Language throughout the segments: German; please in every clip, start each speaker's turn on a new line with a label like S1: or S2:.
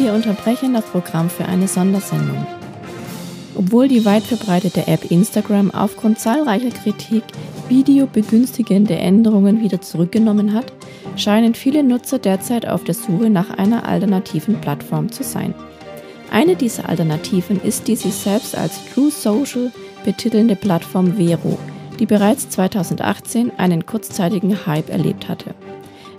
S1: Wir unterbrechen das Programm für eine Sondersendung. Obwohl die weit verbreitete App Instagram aufgrund zahlreicher Kritik videobegünstigende Änderungen wieder zurückgenommen hat, scheinen viele Nutzer derzeit auf der Suche nach einer alternativen Plattform zu sein. Eine dieser Alternativen ist die sich selbst als True Social betitelnde Plattform Vero, die bereits 2018 einen kurzzeitigen Hype erlebt hatte.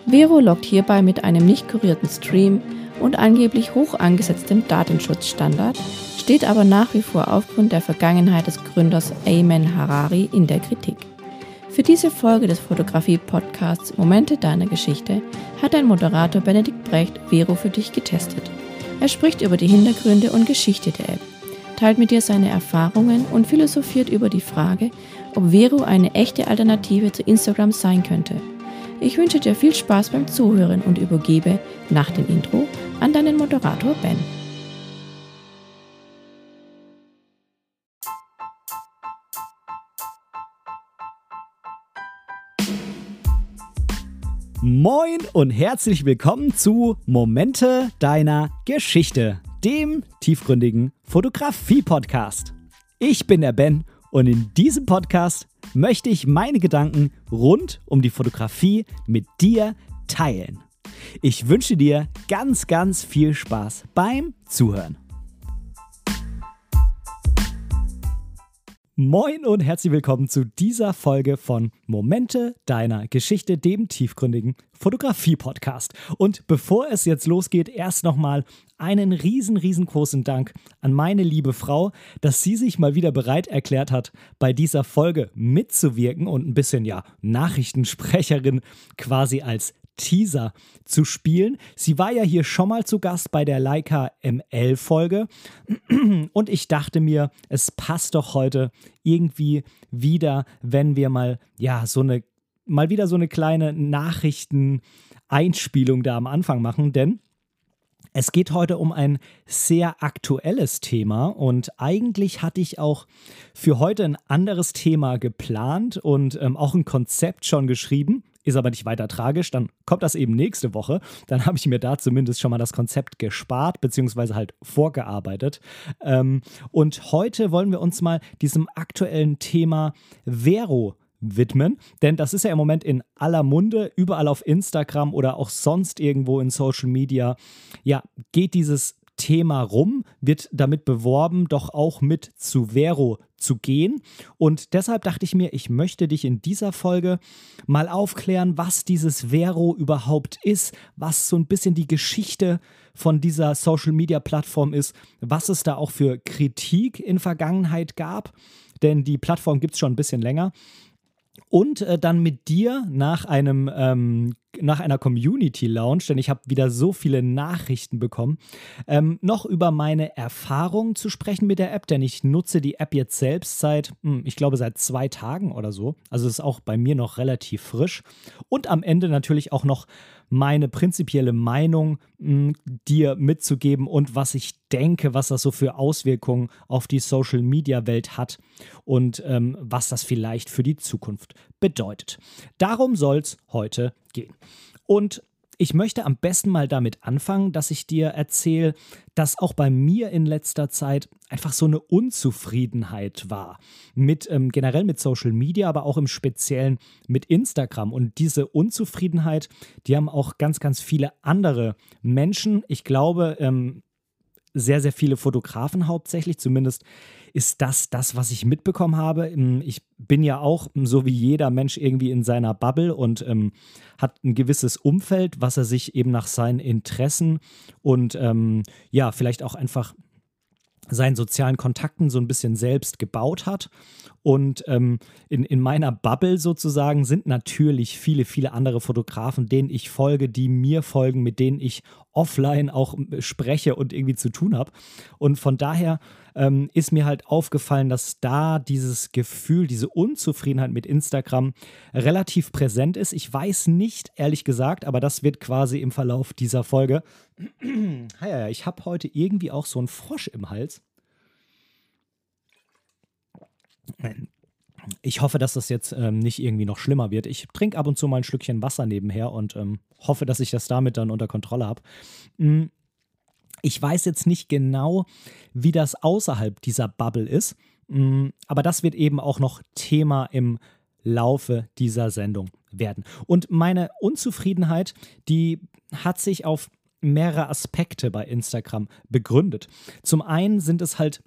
S1: Vero lockt hierbei mit einem nicht kurierten Stream und angeblich hoch angesetztem Datenschutzstandard, steht aber nach wie vor aufgrund der Vergangenheit des Gründers Ayman Harari in der Kritik. Für diese Folge des Fotografie-Podcasts Momente deiner Geschichte hat ein Moderator Benedikt Brecht Vero für dich getestet. Er spricht über die Hintergründe und Geschichte der App, teilt mit dir seine Erfahrungen und philosophiert über die Frage, ob Vero eine echte Alternative zu Instagram sein könnte. Ich wünsche dir viel Spaß beim Zuhören und übergebe nach dem Intro an deinen Moderator Ben.
S2: Moin und herzlich willkommen zu Momente deiner Geschichte, dem tiefgründigen Fotografie-Podcast. Ich bin der Ben und in diesem Podcast möchte ich meine Gedanken rund um die Fotografie mit dir teilen. Ich wünsche dir ganz, ganz viel Spaß beim Zuhören. Moin und herzlich willkommen zu dieser Folge von Momente deiner Geschichte, dem tiefgründigen Fotografie-Podcast. Und bevor es jetzt losgeht, erst nochmal einen riesen, riesengroßen Dank an meine liebe Frau, dass sie sich mal wieder bereit erklärt hat, bei dieser Folge mitzuwirken und ein bisschen, ja, Nachrichtensprecherin quasi als Teaser zu spielen. Sie war ja hier schon mal zu Gast bei der Leica ML-Folge und ich dachte mir, es passt doch heute irgendwie wieder, wenn wir mal, ja, so eine, mal wieder so eine kleine Nachrichten-Einspielung da am Anfang machen, denn es geht heute um ein sehr aktuelles Thema. Und eigentlich hatte ich auch für heute ein anderes Thema geplant und ähm, auch ein Konzept schon geschrieben ist aber nicht weiter tragisch, dann kommt das eben nächste Woche. Dann habe ich mir da zumindest schon mal das Konzept gespart, beziehungsweise halt vorgearbeitet. Ähm, und heute wollen wir uns mal diesem aktuellen Thema Vero widmen, denn das ist ja im Moment in aller Munde, überall auf Instagram oder auch sonst irgendwo in Social Media. Ja, geht dieses Thema rum, wird damit beworben, doch auch mit zu Vero zu gehen. Und deshalb dachte ich mir, ich möchte dich in dieser Folge mal aufklären, was dieses Vero überhaupt ist, was so ein bisschen die Geschichte von dieser Social-Media-Plattform ist, was es da auch für Kritik in Vergangenheit gab. Denn die Plattform gibt es schon ein bisschen länger und äh, dann mit dir nach einem ähm, nach einer Community Lounge, denn ich habe wieder so viele Nachrichten bekommen, ähm, noch über meine Erfahrungen zu sprechen mit der App, denn ich nutze die App jetzt selbst seit, hm, ich glaube, seit zwei Tagen oder so. Also ist auch bei mir noch relativ frisch. Und am Ende natürlich auch noch meine prinzipielle Meinung mh, hm, dir mitzugeben und was ich denke, was das so für Auswirkungen auf die Social-Media-Welt hat und ähm, was das vielleicht für die Zukunft bedeutet. Darum soll es heute gehen. Und ich möchte am besten mal damit anfangen, dass ich dir erzähle, dass auch bei mir in letzter Zeit einfach so eine Unzufriedenheit war. Mit ähm, generell mit Social Media, aber auch im Speziellen mit Instagram. Und diese Unzufriedenheit, die haben auch ganz, ganz viele andere Menschen. Ich glaube, ähm, sehr, sehr viele Fotografen hauptsächlich, zumindest ist das das, was ich mitbekommen habe. Ähm, ich bin ja auch, ähm, so wie jeder Mensch, irgendwie in seiner Bubble und ähm, hat ein gewisses Umfeld, was er sich eben nach seinen Interessen und ähm, ja, vielleicht auch einfach seinen sozialen Kontakten so ein bisschen selbst gebaut hat. Und ähm, in, in meiner Bubble sozusagen sind natürlich viele, viele andere Fotografen, denen ich folge, die mir folgen, mit denen ich offline auch äh, spreche und irgendwie zu tun habe. Und von daher ähm, ist mir halt aufgefallen, dass da dieses Gefühl, diese Unzufriedenheit mit Instagram relativ präsent ist. Ich weiß nicht, ehrlich gesagt, aber das wird quasi im Verlauf dieser Folge. ich habe heute irgendwie auch so einen Frosch im Hals. Ich hoffe, dass das jetzt ähm, nicht irgendwie noch schlimmer wird. Ich trinke ab und zu mal ein Schlückchen Wasser nebenher und ähm, hoffe, dass ich das damit dann unter Kontrolle habe. Mhm. Ich weiß jetzt nicht genau, wie das außerhalb dieser Bubble ist, mm, aber das wird eben auch noch Thema im Laufe dieser Sendung werden. Und meine Unzufriedenheit, die hat sich auf mehrere Aspekte bei Instagram begründet. Zum einen sind es halt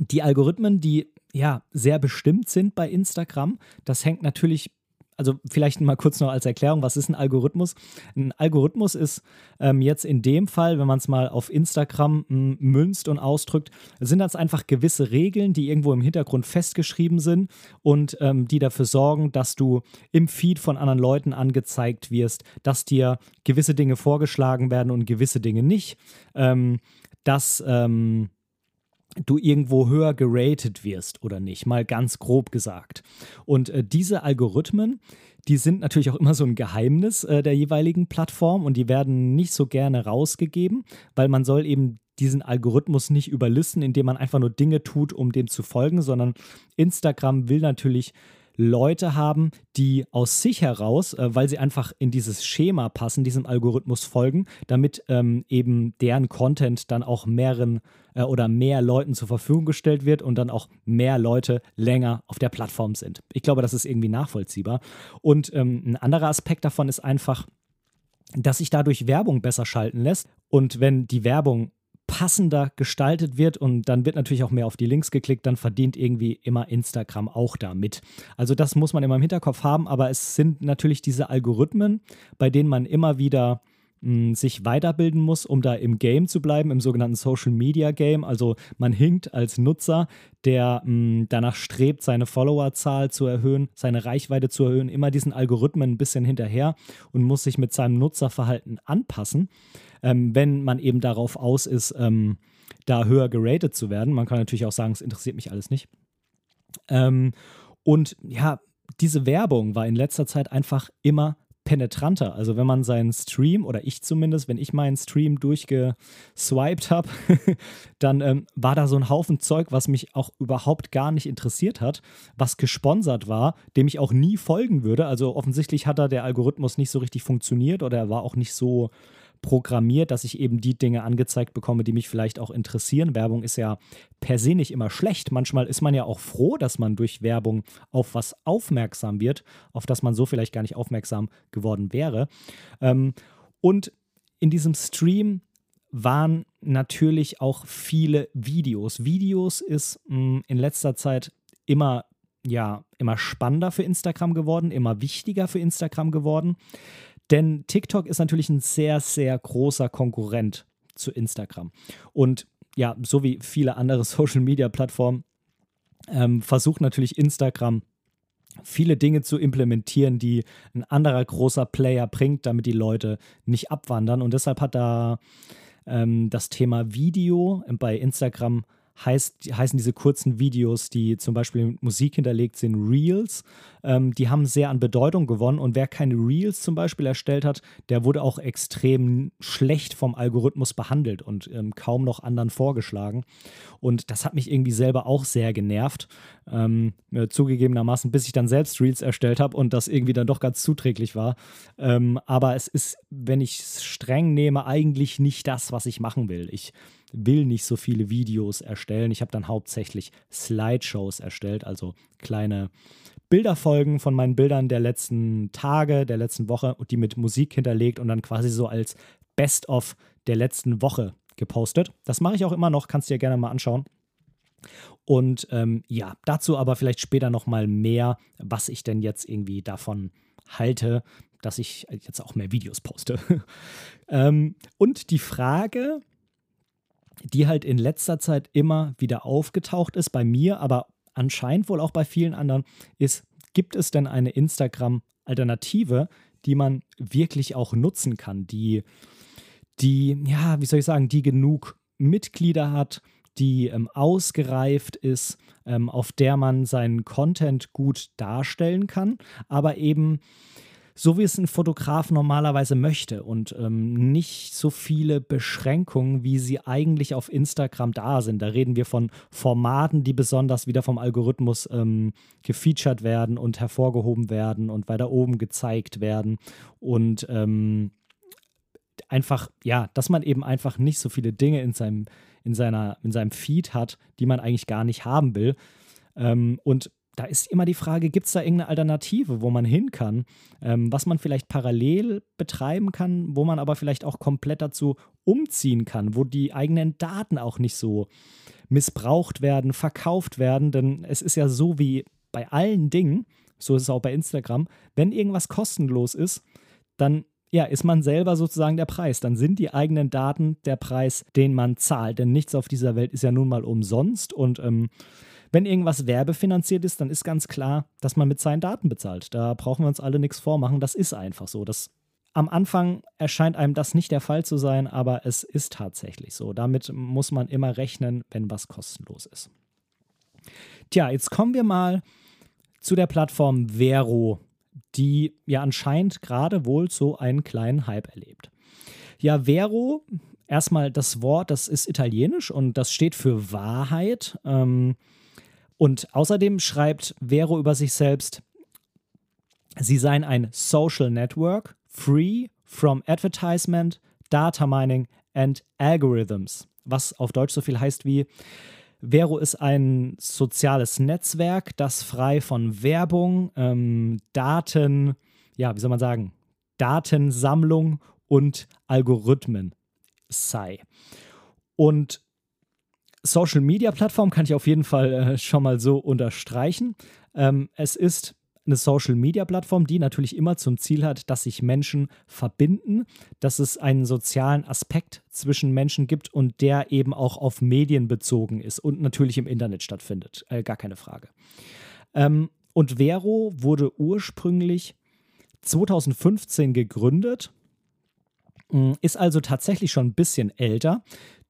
S2: die Algorithmen, die ja sehr bestimmt sind bei Instagram. Das hängt natürlich also vielleicht mal kurz noch als Erklärung, was ist ein Algorithmus? Ein Algorithmus ist ähm, jetzt in dem Fall, wenn man es mal auf Instagram m, münzt und ausdrückt, sind das einfach gewisse Regeln, die irgendwo im Hintergrund festgeschrieben sind und ähm, die dafür sorgen, dass du im Feed von anderen Leuten angezeigt wirst, dass dir gewisse Dinge vorgeschlagen werden und gewisse Dinge nicht. Ähm, dass ähm, du irgendwo höher geratet wirst oder nicht, mal ganz grob gesagt. Und äh, diese Algorithmen, die sind natürlich auch immer so ein Geheimnis äh, der jeweiligen Plattform und die werden nicht so gerne rausgegeben, weil man soll eben diesen Algorithmus nicht überlisten, indem man einfach nur Dinge tut, um dem zu folgen, sondern Instagram will natürlich Leute haben, die aus sich heraus, äh, weil sie einfach in dieses Schema passen, diesem Algorithmus folgen, damit ähm, eben deren Content dann auch mehreren äh, oder mehr Leuten zur Verfügung gestellt wird und dann auch mehr Leute länger auf der Plattform sind. Ich glaube, das ist irgendwie nachvollziehbar. Und ähm, ein anderer Aspekt davon ist einfach, dass sich dadurch Werbung besser schalten lässt. Und wenn die Werbung passender gestaltet wird und dann wird natürlich auch mehr auf die Links geklickt, dann verdient irgendwie immer Instagram auch damit. Also das muss man immer im Hinterkopf haben, aber es sind natürlich diese Algorithmen, bei denen man immer wieder mh, sich weiterbilden muss, um da im Game zu bleiben, im sogenannten Social Media Game. Also man hinkt als Nutzer, der mh, danach strebt, seine Followerzahl zu erhöhen, seine Reichweite zu erhöhen, immer diesen Algorithmen ein bisschen hinterher und muss sich mit seinem Nutzerverhalten anpassen ähm, wenn man eben darauf aus ist, ähm, da höher geratet zu werden. Man kann natürlich auch sagen, es interessiert mich alles nicht. Ähm, und ja, diese Werbung war in letzter Zeit einfach immer penetranter. Also wenn man seinen Stream, oder ich zumindest, wenn ich meinen Stream durchgeswiped habe, dann ähm, war da so ein Haufen Zeug, was mich auch überhaupt gar nicht interessiert hat, was gesponsert war, dem ich auch nie folgen würde. Also offensichtlich hat da der Algorithmus nicht so richtig funktioniert oder er war auch nicht so programmiert, dass ich eben die Dinge angezeigt bekomme, die mich vielleicht auch interessieren. Werbung ist ja per se nicht immer schlecht. Manchmal ist man ja auch froh, dass man durch Werbung auf was aufmerksam wird, auf das man so vielleicht gar nicht aufmerksam geworden wäre. Ähm, und in diesem Stream waren natürlich auch viele Videos. Videos ist mm, in letzter Zeit immer ja, immer spannender für Instagram geworden, immer wichtiger für Instagram geworden. Denn TikTok ist natürlich ein sehr, sehr großer Konkurrent zu Instagram. Und ja, so wie viele andere Social-Media-Plattformen ähm, versucht natürlich Instagram viele Dinge zu implementieren, die ein anderer großer Player bringt, damit die Leute nicht abwandern. Und deshalb hat da ähm, das Thema Video bei Instagram heißt, heißen diese kurzen Videos, die zum Beispiel mit Musik hinterlegt sind, Reels. Ähm, die haben sehr an Bedeutung gewonnen und wer keine Reels zum Beispiel erstellt hat, der wurde auch extrem schlecht vom Algorithmus behandelt und ähm, kaum noch anderen vorgeschlagen. Und das hat mich irgendwie selber auch sehr genervt. Ähm, äh, zugegebenermaßen, bis ich dann selbst Reels erstellt habe und das irgendwie dann doch ganz zuträglich war. Ähm, aber es ist, wenn ich es streng nehme, eigentlich nicht das, was ich machen will. Ich will nicht so viele Videos erstellen. Ich habe dann hauptsächlich Slideshows erstellt, also kleine Bilderfolgen von meinen Bildern der letzten Tage, der letzten Woche und die mit Musik hinterlegt und dann quasi so als Best-of der letzten Woche gepostet. Das mache ich auch immer noch, kannst du dir gerne mal anschauen. Und ähm, ja, dazu aber vielleicht später nochmal mehr, was ich denn jetzt irgendwie davon halte, dass ich jetzt auch mehr Videos poste. ähm, und die Frage, die halt in letzter Zeit immer wieder aufgetaucht ist, bei mir, aber anscheinend wohl auch bei vielen anderen, ist, gibt es denn eine Instagram-Alternative, die man wirklich auch nutzen kann, die, die, ja, wie soll ich sagen, die genug Mitglieder hat, die ähm, ausgereift ist, ähm, auf der man seinen Content gut darstellen kann, aber eben so wie es ein Fotograf normalerweise möchte und ähm, nicht so viele Beschränkungen, wie sie eigentlich auf Instagram da sind. Da reden wir von Formaten, die besonders wieder vom Algorithmus ähm, gefeatured werden und hervorgehoben werden und weiter oben gezeigt werden und ähm, einfach, ja, dass man eben einfach nicht so viele Dinge in seinem, in seiner, in seinem Feed hat, die man eigentlich gar nicht haben will. Ähm, und da ist immer die Frage, gibt es da irgendeine Alternative, wo man hin kann, ähm, was man vielleicht parallel betreiben kann, wo man aber vielleicht auch komplett dazu umziehen kann, wo die eigenen Daten auch nicht so missbraucht werden, verkauft werden. Denn es ist ja so wie bei allen Dingen, so ist es auch bei Instagram, wenn irgendwas kostenlos ist, dann ja, ist man selber sozusagen der Preis. Dann sind die eigenen Daten der Preis, den man zahlt. Denn nichts auf dieser Welt ist ja nun mal umsonst. Und ähm, wenn irgendwas werbefinanziert ist, dann ist ganz klar, dass man mit seinen Daten bezahlt. Da brauchen wir uns alle nichts vormachen. Das ist einfach so. Das, am Anfang erscheint einem das nicht der Fall zu sein, aber es ist tatsächlich so. Damit muss man immer rechnen, wenn was kostenlos ist. Tja, jetzt kommen wir mal zu der Plattform Vero, die ja anscheinend gerade wohl so einen kleinen Hype erlebt. Ja, Vero, erstmal das Wort, das ist italienisch und das steht für Wahrheit. Ähm, und außerdem schreibt Vero über sich selbst, sie seien ein Social Network, free from advertisement, data mining and algorithms. Was auf Deutsch so viel heißt wie Vero ist ein soziales Netzwerk, das frei von Werbung, ähm, Daten, ja, wie soll man sagen, Datensammlung und Algorithmen sei. Und Social Media Plattform kann ich auf jeden Fall äh, schon mal so unterstreichen. Ähm, es ist eine Social Media Plattform, die natürlich immer zum Ziel hat, dass sich Menschen verbinden, dass es einen sozialen Aspekt zwischen Menschen gibt und der eben auch auf Medien bezogen ist und natürlich im Internet stattfindet. Äh, gar keine Frage. Ähm, und Vero wurde ursprünglich 2015 gegründet, mm, ist also tatsächlich schon ein bisschen älter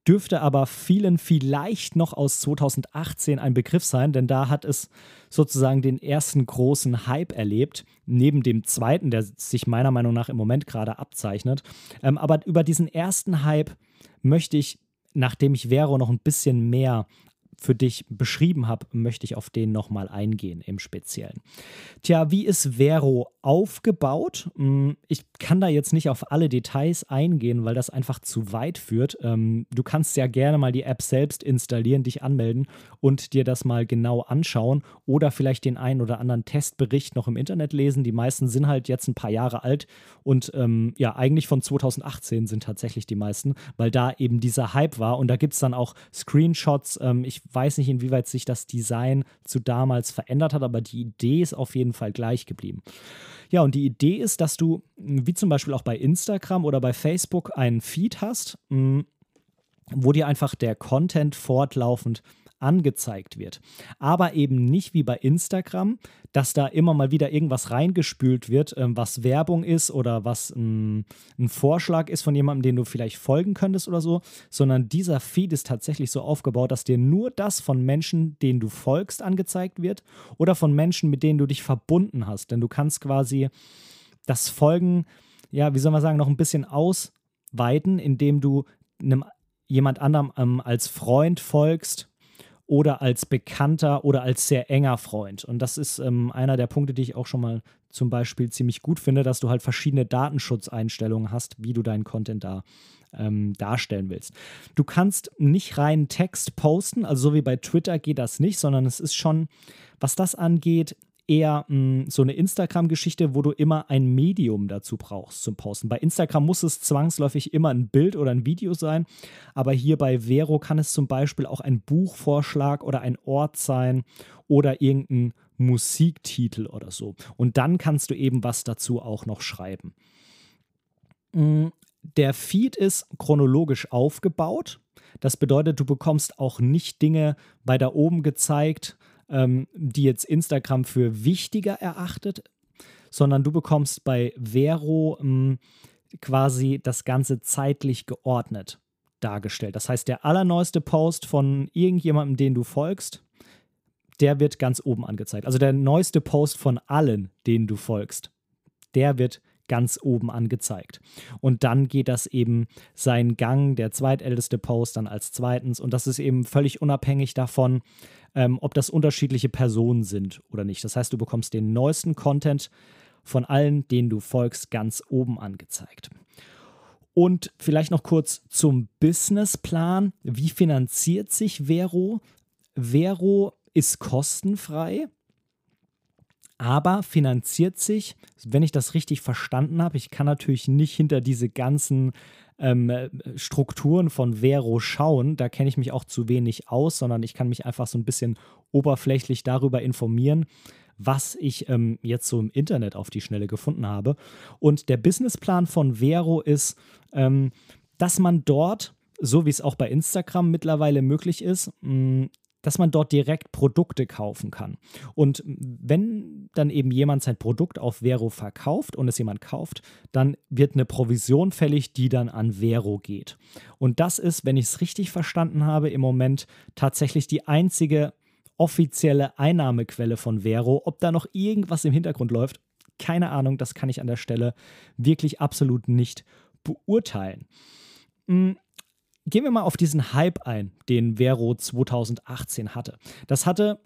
S2: dürfte aber vielen vielleicht noch aus 2018 ein Begriff sein, denn da hat es sozusagen den ersten großen Hype erlebt, neben dem zweiten, der sich meiner Meinung nach im Moment gerade abzeichnet. Ähm, aber über diesen ersten Hype möchte ich, nachdem ich Vero noch ein bisschen mehr für dich beschrieben habe, möchte ich auf den nochmal eingehen im Speziellen. Tja, wie ist Vero aufgebaut? Hm, ich kann da jetzt nicht auf alle Details eingehen, weil das einfach zu weit führt. Ähm, du kannst ja gerne mal die App selbst installieren, dich anmelden und dir das mal genau anschauen oder vielleicht den einen oder anderen Testbericht noch im Internet lesen. Die meisten sind halt jetzt ein paar Jahre alt und ähm, ja, eigentlich von 2018 sind tatsächlich die meisten, weil da eben dieser Hype war und da gibt es dann auch Screenshots. Ähm, ich weiß nicht, inwieweit sich das Design zu damals verändert hat, aber die Idee ist auf jeden Fall gleich geblieben. Ja, und die Idee ist, dass du, wie zum Beispiel auch bei Instagram oder bei Facebook, einen Feed hast, wo dir einfach der Content fortlaufend angezeigt wird. Aber eben nicht wie bei Instagram, dass da immer mal wieder irgendwas reingespült wird, ähm, was Werbung ist oder was ähm, ein Vorschlag ist von jemandem, den du vielleicht folgen könntest oder so, sondern dieser Feed ist tatsächlich so aufgebaut, dass dir nur das von Menschen, denen du folgst, angezeigt wird oder von Menschen, mit denen du dich verbunden hast. Denn du kannst quasi das Folgen, ja, wie soll man sagen, noch ein bisschen ausweiten, indem du einem jemand anderem ähm, als Freund folgst oder als Bekannter oder als sehr enger Freund. Und das ist ähm, einer der Punkte, die ich auch schon mal zum Beispiel ziemlich gut finde, dass du halt verschiedene Datenschutzeinstellungen hast, wie du deinen Content da ähm, darstellen willst. Du kannst nicht rein Text posten, also so wie bei Twitter geht das nicht, sondern es ist schon, was das angeht, eher mh, mm, so eine Instagram-Geschichte, wo du immer ein Medium dazu brauchst zum Posten. Bei Instagram muss es zwangsläufig immer ein Bild oder ein Video sein, aber hier bei Vero kann es zum Beispiel auch ein Buchvorschlag oder ein Ort sein oder irgendein Musiktitel oder so. Und dann kannst du eben was dazu auch noch schreiben. Mm, der Feed ist chronologisch aufgebaut. Das bedeutet, du bekommst auch nicht Dinge weiter oben gezeigt, ähm, die jetzt Instagram für wichtiger erachtet, sondern du bekommst bei Vero ähm, quasi das Ganze zeitlich geordnet dargestellt. Das heißt, der allerneueste Post von irgendjemandem, den du folgst, der wird ganz oben angezeigt. Also der neueste Post von allen, denen du folgst, der wird ganz oben angezeigt. Und dann geht das eben seinen Gang, der zweitälteste Post dann als zweitens. Und das ist eben völlig unabhängig davon, ähm, ob das unterschiedliche Personen sind oder nicht. Das heißt, du bekommst den neuesten Content von allen, denen du folgst, ganz oben angezeigt. Und vielleicht noch kurz zum Businessplan. Wie finanziert sich Vero? Vero ist kostenfrei, aber finanziert sich, wenn ich das richtig verstanden habe, ich kann natürlich nicht hinter diese ganzen ähm, Strukturen von Vero schauen, da kenne ich mich auch zu wenig aus, sondern ich kann mich einfach so ein bisschen oberflächlich darüber informieren, was ich ähm, jetzt so im Internet auf die Schnelle gefunden habe. Und der Businessplan von Vero ist, ähm, dass man dort, so wie es auch bei Instagram mittlerweile möglich ist, mh, dass man dort direkt Produkte kaufen kann. Und wenn dann eben jemand sein Produkt auf Vero verkauft und es jemand kauft, dann wird eine Provision fällig, die dann an Vero geht. Und das ist, wenn ich es richtig verstanden habe, im Moment tatsächlich die einzige offizielle Einnahmequelle von Vero. Ob da noch irgendwas im Hintergrund läuft, keine Ahnung, das kann ich an der Stelle wirklich absolut nicht beurteilen. Hm, gehen wir mal auf diesen Hype ein, den Vero 2018 hatte. Das hatte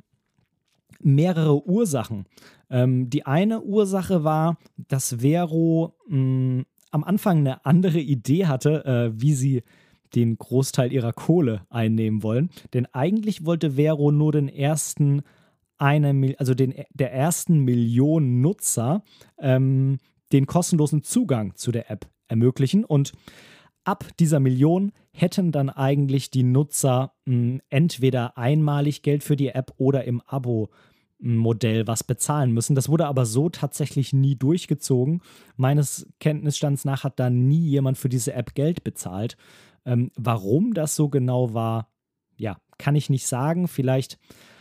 S2: mehrere Ursachen. Ähm, die eine Ursache war, dass Vero mh, hm, am Anfang eine andere Idee hatte, äh, wie sie den Großteil ihrer Kohle einnehmen wollen. Denn eigentlich wollte Vero nur den ersten eine, also den, der ersten Million Nutzer ähm, den kostenlosen Zugang zu der App ermöglichen. Und ab dieser Million hätten dann eigentlich die Nutzer mh, hm, entweder einmalig Geld für die App oder im Abo Modell was bezahlen müssen. Das wurde aber so tatsächlich nie durchgezogen. Meines Kenntnisstands nach hat da nie jemand für diese App Geld bezahlt. Ähm, warum das so genau war, ja, kann ich nicht sagen. Vielleicht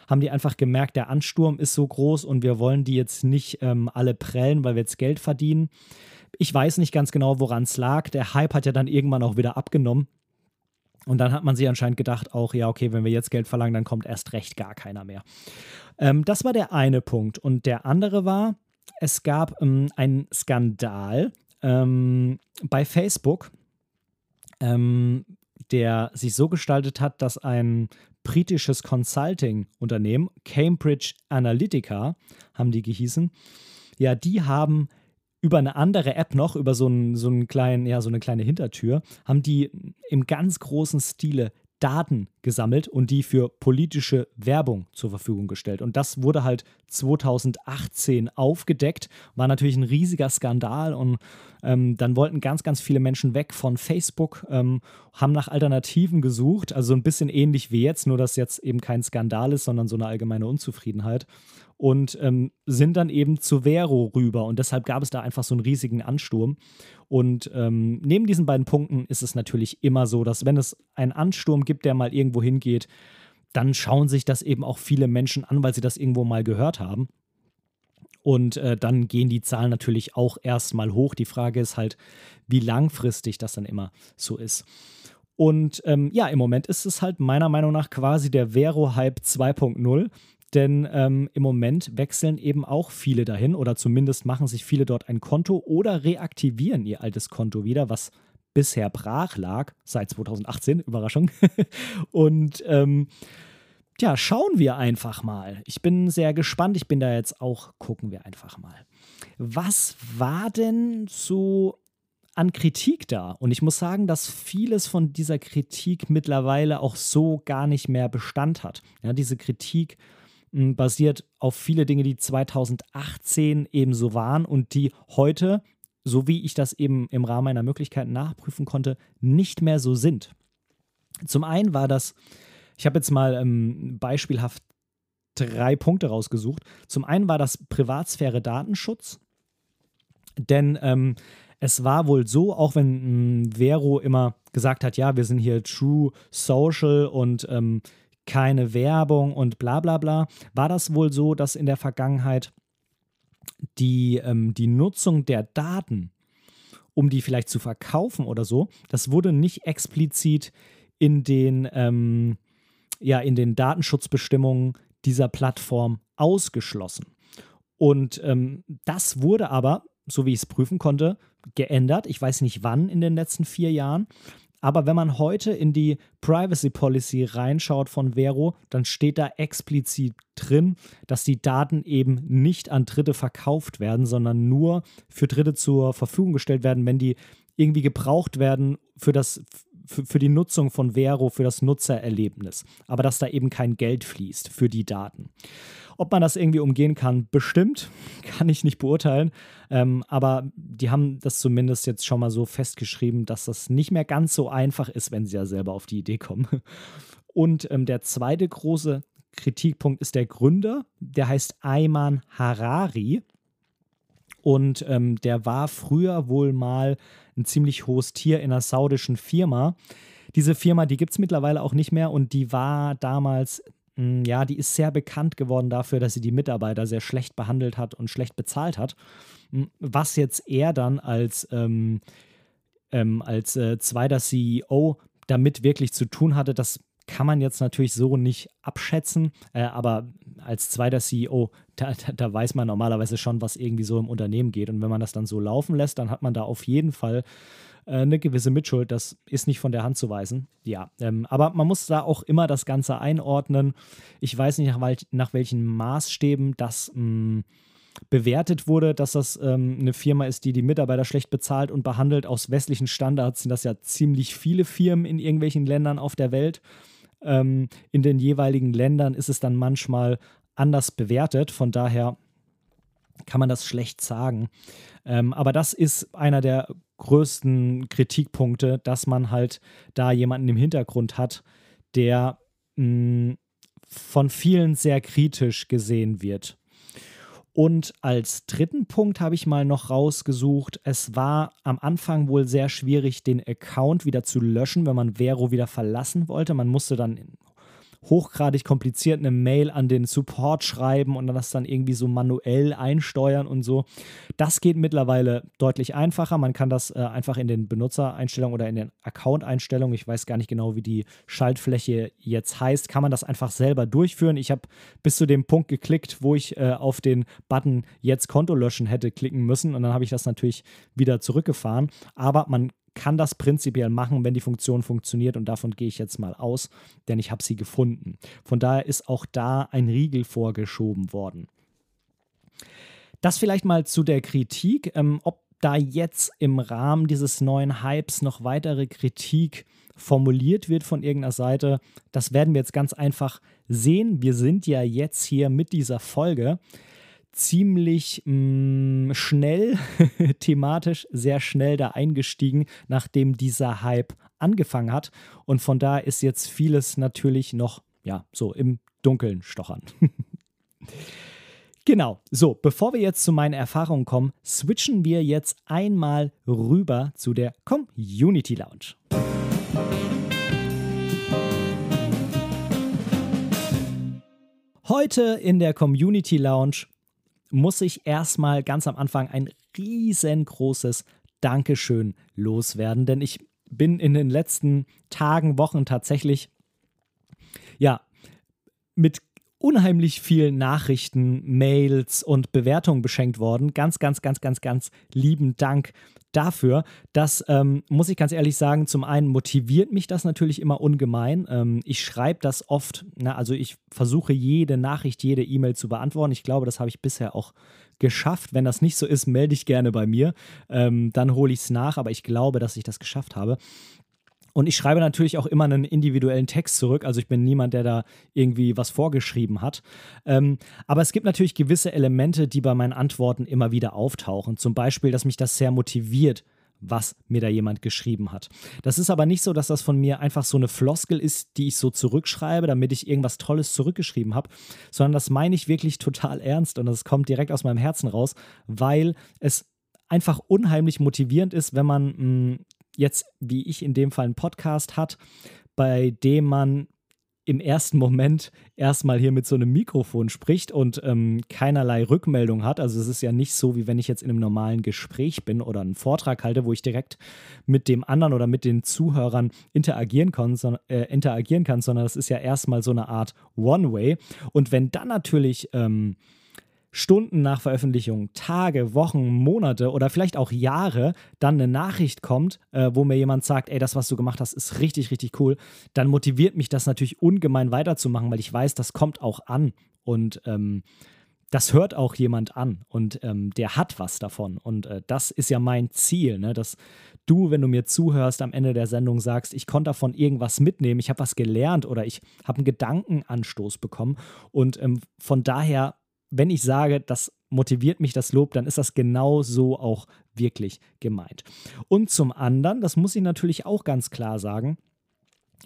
S2: haben die einfach gemerkt, der Ansturm ist so groß und wir wollen die jetzt nicht ähm, alle prellen, weil wir jetzt Geld verdienen. Ich weiß nicht ganz genau, woran es lag. Der Hype hat ja dann irgendwann auch wieder abgenommen. Und dann hat man sich anscheinend gedacht, auch, ja, okay, wenn wir jetzt Geld verlangen, dann kommt erst recht gar keiner mehr. Ähm, das war der eine Punkt. Und der andere war, es gab ähm, einen Skandal ähm, bei Facebook, ähm, der sich so gestaltet hat, dass ein britisches Consulting-Unternehmen, Cambridge Analytica, haben die gehießen, ja, die haben über eine andere App noch, über so, einen, so, einen kleinen, ja, so eine kleine Hintertür, haben die im ganz großen Stile Daten gesammelt und die für politische Werbung zur Verfügung gestellt. Und das wurde halt 2018 aufgedeckt, war natürlich ein riesiger Skandal und ähm, dann wollten ganz, ganz viele Menschen weg von Facebook, ähm, haben nach Alternativen gesucht, also so ein bisschen ähnlich wie jetzt, nur dass jetzt eben kein Skandal ist, sondern so eine allgemeine Unzufriedenheit und ähm, sind dann eben zu Vero rüber. Und deshalb gab es da einfach so einen riesigen Ansturm. Und ähm, neben diesen beiden Punkten ist es natürlich immer so, dass wenn es einen Ansturm gibt, der mal irgendwo hingeht, dann schauen sich das eben auch viele Menschen an, weil sie das irgendwo mal gehört haben. Und äh, dann gehen die Zahlen natürlich auch erstmal hoch. Die Frage ist halt, wie langfristig das dann immer so ist. Und ähm, ja, im Moment ist es halt meiner Meinung nach quasi der Vero-Hype 2.0. Denn ähm, im Moment wechseln eben auch viele dahin oder zumindest machen sich viele dort ein Konto oder reaktivieren ihr altes Konto wieder, was bisher brach lag, seit 2018, Überraschung. Und ähm, ja, schauen wir einfach mal. Ich bin sehr gespannt. Ich bin da jetzt auch, gucken wir einfach mal. Was war denn so an Kritik da? Und ich muss sagen, dass vieles von dieser Kritik mittlerweile auch so gar nicht mehr Bestand hat. Ja, diese Kritik basiert auf viele Dinge, die 2018 eben so waren und die heute, so wie ich das eben im Rahmen meiner Möglichkeiten nachprüfen konnte, nicht mehr so sind. Zum einen war das, ich habe jetzt mal ähm, beispielhaft drei Punkte rausgesucht. Zum einen war das Privatsphäre-Datenschutz, denn ähm, es war wohl so, auch wenn ähm, Vero immer gesagt hat, ja, wir sind hier True Social und ähm, keine Werbung und bla bla bla, war das wohl so, dass in der Vergangenheit die, ähm, die Nutzung der Daten, um die vielleicht zu verkaufen oder so, das wurde nicht explizit in den, ähm, ja, in den Datenschutzbestimmungen dieser Plattform ausgeschlossen. Und ähm, das wurde aber, so wie ich es prüfen konnte, geändert. Ich weiß nicht wann in den letzten vier Jahren. Aber wenn man heute in die Privacy Policy reinschaut von Vero, dann steht da explizit drin, dass die Daten eben nicht an Dritte verkauft werden, sondern nur für Dritte zur Verfügung gestellt werden, wenn die irgendwie gebraucht werden für das für, für die Nutzung von Vero, für das Nutzererlebnis, aber dass da eben kein Geld fließt für die Daten. Ob man das irgendwie umgehen kann, bestimmt, kann ich nicht beurteilen. Ähm, aber die haben das zumindest jetzt schon mal so festgeschrieben, dass das nicht mehr ganz so einfach ist, wenn sie ja selber auf die Idee kommen. Und ähm, der zweite große Kritikpunkt ist der Gründer, der heißt Ayman Harari. Und ähm, der war früher wohl mal ein ziemlich hohes Tier in einer saudischen Firma. Diese Firma, die gibt es mittlerweile auch nicht mehr und die war damals, ja, die ist sehr bekannt geworden dafür, dass sie die Mitarbeiter sehr schlecht behandelt hat und schlecht bezahlt hat. Hm, was jetzt er dann als, ähm, ähm, als äh, zweiter CEO damit wirklich zu tun hatte, das kann man jetzt natürlich so nicht abschätzen, äh, aber als zweiter CEO, da, da, da, weiß man normalerweise schon, was irgendwie so im Unternehmen geht. Und wenn man das dann so laufen lässt, dann hat man da auf jeden Fall eine gewisse Mitschuld. Das ist nicht von der Hand zu weisen. Ja, ähm, aber man muss da auch immer das Ganze einordnen. Ich weiß nicht, nach, nach welchen Maßstäben das. Mh, hm, bewertet wurde, dass das ähm, eine Firma ist, die die Mitarbeiter schlecht bezahlt und behandelt. Aus westlichen Standards sind das ja ziemlich viele Firmen in irgendwelchen Ländern auf der Welt. Ähm, in den jeweiligen Ländern ist es dann manchmal anders bewertet. Von daher kann man das schlecht sagen. Ähm, aber das ist einer der größten Kritikpunkte, dass man halt da jemanden im Hintergrund hat, der mh, mm, von vielen sehr kritisch gesehen wird. Und als dritten Punkt habe ich mal noch rausgesucht, es war am Anfang wohl sehr schwierig, den Account wieder zu löschen, wenn man Vero wieder verlassen wollte. Man musste dann hochgradig kompliziert eine Mail an den Support schreiben und dann das dann irgendwie so manuell einsteuern und so. Das geht mittlerweile deutlich einfacher. Man kann das äh, einfach in den Benutzereinstellungen oder in den Account-Einstellungen, ich weiß gar nicht genau, wie die Schaltfläche jetzt heißt, kann man das einfach selber durchführen. Ich habe bis zu dem Punkt geklickt, wo ich äh, auf den Button jetzt Konto löschen hätte klicken müssen und dann habe ich das natürlich wieder zurückgefahren. Aber man kann das prinzipiell machen, wenn die Funktion funktioniert und davon gehe ich jetzt mal aus, denn ich habe sie gefunden. Von daher ist auch da ein Riegel vorgeschoben worden. Das vielleicht mal zu der Kritik, ähm, ob da jetzt im Rahmen dieses neuen Hypes noch weitere Kritik formuliert wird von irgendeiner Seite, das werden wir jetzt ganz einfach sehen. Wir sind ja jetzt hier mit dieser Folge ziemlich mh, mm, schnell, thematisch sehr schnell da eingestiegen, nachdem dieser Hype angefangen hat. Und von da ist jetzt vieles natürlich noch, ja, so im Dunkeln stochern. Genau, so, bevor wir jetzt zu meinen Erfahrungen kommen, switchen wir jetzt einmal rüber zu der Community Lounge. Heute in der Community Lounge muss ich erstmal ganz am Anfang ein riesengroßes Dankeschön loswerden, denn ich bin in den letzten Tagen, Wochen tatsächlich ja mit unheimlich vielen Nachrichten, Mails und Bewertungen beschenkt worden. Ganz, ganz, ganz, ganz, ganz lieben Dank dafür. Das ähm, muss ich ganz ehrlich sagen, zum einen motiviert mich das natürlich immer ungemein. Ähm, ich schreibe das oft, na, also ich versuche jede Nachricht, jede E-Mail zu beantworten. Ich glaube, das habe ich bisher auch geschafft. Wenn das nicht so ist, melde ich gerne bei mir. Ähm, dann hole ich es nach, aber ich glaube, dass ich das geschafft habe. Und ich schreibe natürlich auch immer einen individuellen Text zurück. Also ich bin niemand, der da irgendwie was vorgeschrieben hat. Ähm, aber es gibt natürlich gewisse Elemente, die bei meinen Antworten immer wieder auftauchen. Zum Beispiel, dass mich das sehr motiviert, was mir da jemand geschrieben hat. Das ist aber nicht so, dass das von mir einfach so eine Floskel ist, die ich so zurückschreibe, damit ich irgendwas Tolles zurückgeschrieben habe, sondern das meine ich wirklich total ernst und das kommt direkt aus meinem Herzen raus, weil es einfach unheimlich motivierend ist, wenn man mm, jetzt, wie ich in dem Fall, einen Podcast hat, bei dem man im ersten Moment erstmal hier mit so einem Mikrofon spricht und ähm, keinerlei Rückmeldung hat. Also es ist ja nicht so, wie wenn ich jetzt in einem normalen Gespräch bin oder einen Vortrag halte, wo ich direkt mit dem anderen oder mit den Zuhörern interagieren kann, so, äh, interagieren kann sondern das ist ja erstmal so eine Art One-Way. Und wenn dann natürlich ähm, Stunden nach Veröffentlichung, Tage, Wochen, Monate oder vielleicht auch Jahre dann eine Nachricht kommt, äh, wo mir jemand sagt, ey, das, was du gemacht hast, ist richtig, richtig cool, dann motiviert mich das natürlich ungemein weiterzumachen, weil ich weiß, das kommt auch an. Und ähm, das hört auch jemand an und ähm, der hat was davon. Und äh, das ist ja mein Ziel, ne? dass du, wenn du mir zuhörst, am Ende der Sendung sagst, ich konnte davon irgendwas mitnehmen, ich habe was gelernt oder ich habe einen Gedankenanstoß bekommen. Und ähm, von daher, wenn ich sage, das motiviert mich das Lob, dann ist das genau so auch wirklich gemeint. Und zum anderen, das muss ich natürlich auch ganz klar sagen,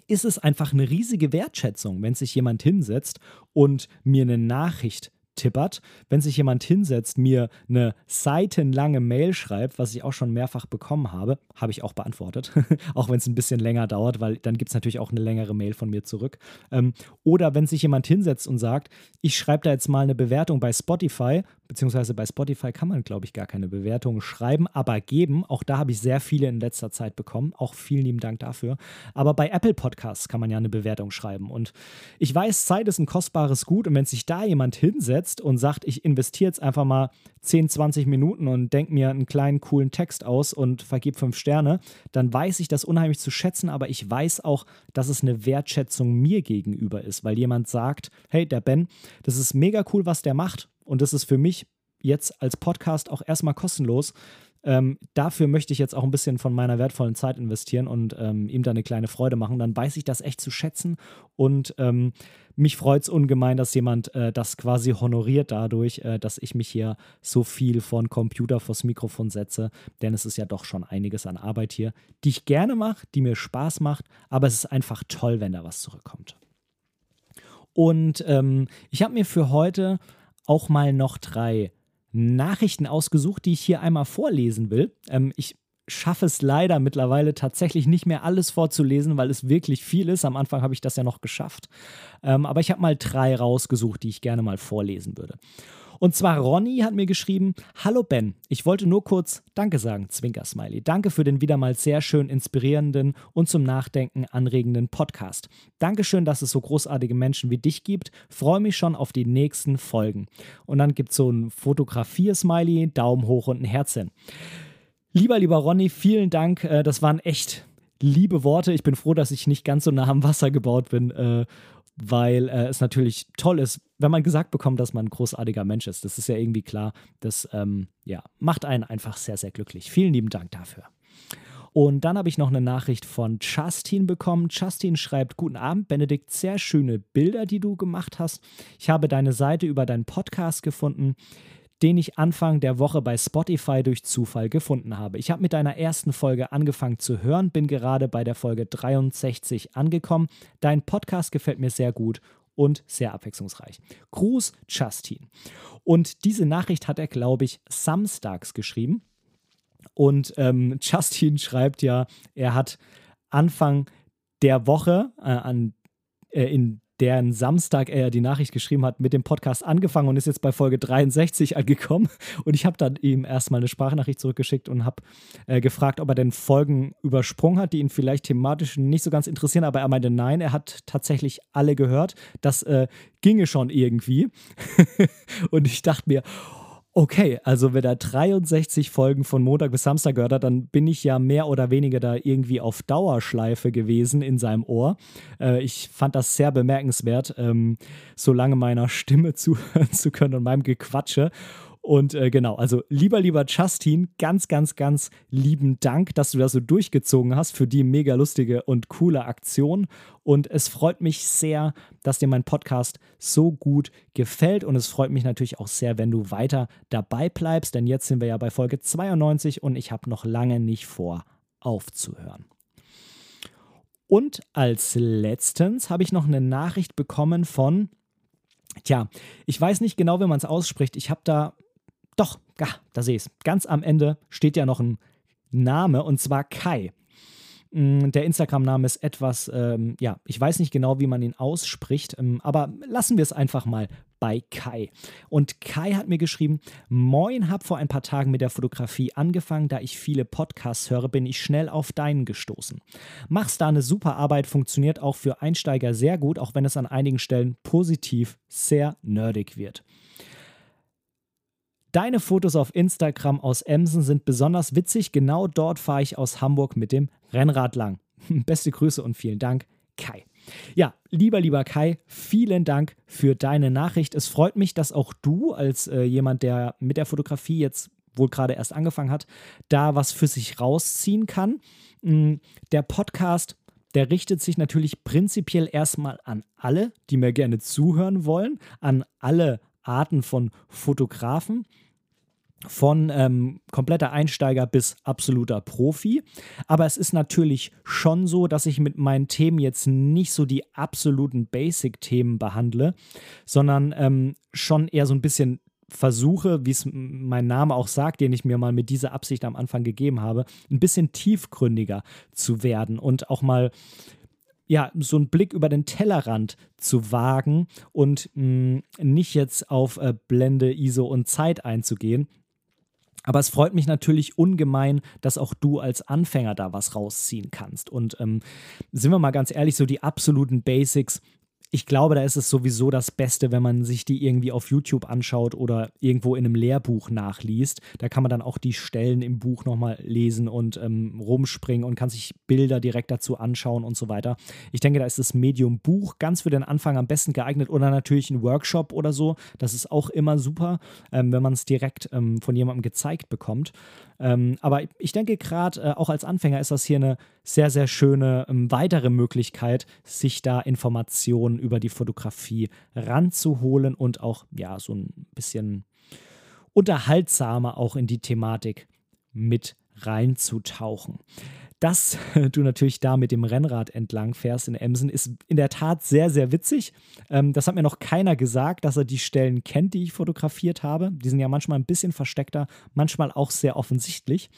S2: ist es einfach eine riesige Wertschätzung, wenn sich jemand hinsetzt und mir eine Nachricht tippert, wenn sich jemand hinsetzt, mir eine seitenlange Mail schreibt, was ich auch schon mehrfach bekommen habe, habe ich auch beantwortet, auch wenn es ein bisschen länger dauert, weil dann gibt es natürlich auch eine längere Mail von mir zurück. Ähm, oder wenn sich jemand hinsetzt und sagt, ich schreibe da jetzt mal eine Bewertung bei Spotify, beziehungsweise bei Spotify kann man, glaube ich, gar keine Bewertung schreiben, aber geben. Auch da habe ich sehr viele in letzter Zeit bekommen. Auch vielen lieben Dank dafür. Aber bei Apple Podcasts kann man ja eine Bewertung schreiben. Und ich weiß, Zeit ist ein kostbares Gut. Und wenn sich da jemand hinsetzt und sagt, ich investiere jetzt einfach mal 10, 20 Minuten und denke mir einen kleinen, coolen Text aus und vergib fünf Sterne, dann weiß ich das unheimlich zu schätzen. Aber ich weiß auch, dass es eine Wertschätzung mir gegenüber ist, weil jemand sagt, hey, der Ben, das ist mega cool, was der macht und das ist für mich jetzt als Podcast auch erstmal kostenlos. Ähm, dafür möchte ich jetzt auch ein bisschen von meiner wertvollen Zeit investieren und ähm, ihm da eine kleine Freude machen. Dann weiß ich das echt zu schätzen und ähm, mich freut es ungemein, dass jemand äh, das quasi honoriert dadurch, äh, dass ich mich hier so viel von Computer vors Mikrofon setze. Denn es ist ja doch schon einiges an Arbeit hier, die ich gerne mache, die mir Spaß macht, aber es ist einfach toll, wenn da was zurückkommt. Und ähm, ich habe mir für heute auch mal noch drei Nachrichten ausgesucht, die ich hier einmal vorlesen will. Ähm, ich schaffe es leider mittlerweile tatsächlich nicht mehr alles vorzulesen, weil es wirklich viel ist. Am Anfang habe ich das ja noch geschafft. Ähm, aber ich habe mal drei rausgesucht, die ich gerne mal vorlesen würde. Und zwar Ronny hat mir geschrieben: Hallo Ben, ich wollte nur kurz Danke sagen, Zwinker-Smiley. Danke für den wieder mal sehr schön inspirierenden und zum Nachdenken anregenden Podcast. Dankeschön, dass es so großartige Menschen wie dich gibt. Freue mich schon auf die nächsten Folgen. Und dann gibt es so ein Fotografier-Smiley, Daumen hoch und ein Herzchen. Lieber, lieber Ronny, vielen Dank. Äh, das waren echt liebe Worte. Ich bin froh, dass ich nicht ganz so nah am Wasser gebaut bin äh, weil äh, es natürlich toll ist, wenn man gesagt bekommt, dass man ein großartiger Mensch ist. Das ist ja irgendwie klar. Das ähm, ja, macht einen einfach sehr, sehr glücklich. Vielen lieben Dank dafür. Und dann habe ich noch eine Nachricht von Justin bekommen. Justin schreibt: Guten Abend, Benedikt. Sehr schöne Bilder, die du gemacht hast. Ich habe deine Seite über deinen Podcast gefunden den ich Anfang der Woche bei Spotify durch Zufall gefunden habe. Ich habe mit deiner ersten Folge angefangen zu hören, bin gerade bei der Folge 63 angekommen. Dein Podcast gefällt mir sehr gut und sehr abwechslungsreich. Gruß, Justin. Und diese Nachricht hat er, glaube ich, samstags geschrieben. Und ähm, Justin schreibt ja, er hat Anfang der Woche, äh, an, äh, in deren Samstag er die Nachricht geschrieben hat, mit dem Podcast angefangen und ist jetzt bei Folge 63 angekommen. Und ich habe dann ihm erstmal eine Sprachnachricht zurückgeschickt und habe äh, gefragt, ob er denn Folgen übersprungen hat, die ihn vielleicht thematisch nicht so ganz interessieren. Aber er meinte, nein, er hat tatsächlich alle gehört. Das äh, ginge schon irgendwie. und ich dachte mir, Okay, also wenn er 63 Folgen von Montag bis Samstag gehört hat, dann bin ich ja mehr oder weniger da irgendwie auf Dauerschleife gewesen in seinem Ohr. Äh, ich fand das sehr bemerkenswert, ähm, so lange meiner Stimme zuhören zu können und meinem Gequatsche. Und äh, genau, also lieber, lieber Justin, ganz, ganz, ganz lieben Dank, dass du das so durchgezogen hast für die mega lustige und coole Aktion. Und es freut mich sehr, dass dir mein Podcast so gut gefällt. Und es freut mich natürlich auch sehr, wenn du weiter dabei bleibst, denn jetzt sind wir ja bei Folge 92 und ich habe noch lange nicht vor, aufzuhören. Und als letztens habe ich noch eine Nachricht bekommen von Tja, ich weiß nicht genau, wie man es ausspricht. Ich habe da doch, ja, da sehe ich es. Ganz am Ende steht ja noch ein Name und zwar Kai. Mm, der Instagram-Name ist etwas, ähm, ja, ich weiß nicht genau, wie man ihn ausspricht, ähm, aber lassen wir es einfach mal bei Kai. Und Kai hat mir geschrieben: Moin, hab vor ein paar Tagen mit der Fotografie angefangen. Da ich viele Podcasts höre, bin ich schnell auf deinen gestoßen. Machst da eine super Arbeit, funktioniert auch für Einsteiger sehr gut, auch wenn es an einigen Stellen positiv sehr nerdig wird. Deine Fotos auf Instagram aus Emsen sind besonders witzig. Genau dort fahre ich aus Hamburg mit dem Rennrad lang. Beste Grüße und vielen Dank, Kai. Ja, lieber, lieber Kai, vielen Dank für deine Nachricht. Es freut mich, dass auch du als äh, jemand, der mit der Fotografie jetzt wohl gerade erst angefangen hat, da was für sich rausziehen kann. Mm, der Podcast, der richtet sich natürlich prinzipiell erstmal an alle, die mir gerne zuhören wollen, an alle Arten von Fotografen von ähm, kompletter Einsteiger bis absoluter Profi. Aber es ist natürlich schon so, dass ich mit meinen Themen jetzt nicht so die absoluten Basic-Themen behandle, sondern ähm, schon eher so ein bisschen versuche, wie es mein Name auch sagt, den ich mir mal mit dieser Absicht am Anfang gegeben habe, ein bisschen tiefgründiger zu werden und auch mal ja, so einen Blick über den Tellerrand zu wagen und mh, nicht jetzt auf äh, Blende, ISO und Zeit einzugehen, aber es freut mich natürlich ungemein, dass auch du als Anfänger da was rausziehen kannst. Und ähm, sind wir mal ganz ehrlich, so die absoluten Basics, ich glaube, da ist es sowieso das Beste, wenn man sich die irgendwie auf YouTube anschaut oder irgendwo in einem Lehrbuch nachliest. Da kann man dann auch die Stellen im Buch nochmal lesen und ähm, rumspringen und kann sich Bilder direkt dazu anschauen und so weiter. Ich denke, da ist das Medium Buch ganz für den Anfang am besten geeignet oder natürlich ein Workshop oder so. Das ist auch immer super, ähm, wenn man es direkt ähm, von jemandem gezeigt bekommt. Ähm, aber ich denke, gerade äh, auch als Anfänger ist das hier eine sehr, sehr schöne ähm, weitere Möglichkeit, sich da Informationen über die Fotografie ranzuholen und auch ja so ein bisschen unterhaltsamer auch in die Thematik mit reinzutauchen. Dass du natürlich da mit dem Rennrad entlang fährst in Emsen, ist in der Tat sehr, sehr witzig. Ähm, das hat mir noch keiner gesagt, dass er die Stellen kennt, die ich fotografiert habe. Die sind ja manchmal ein bisschen versteckter, manchmal auch sehr offensichtlich.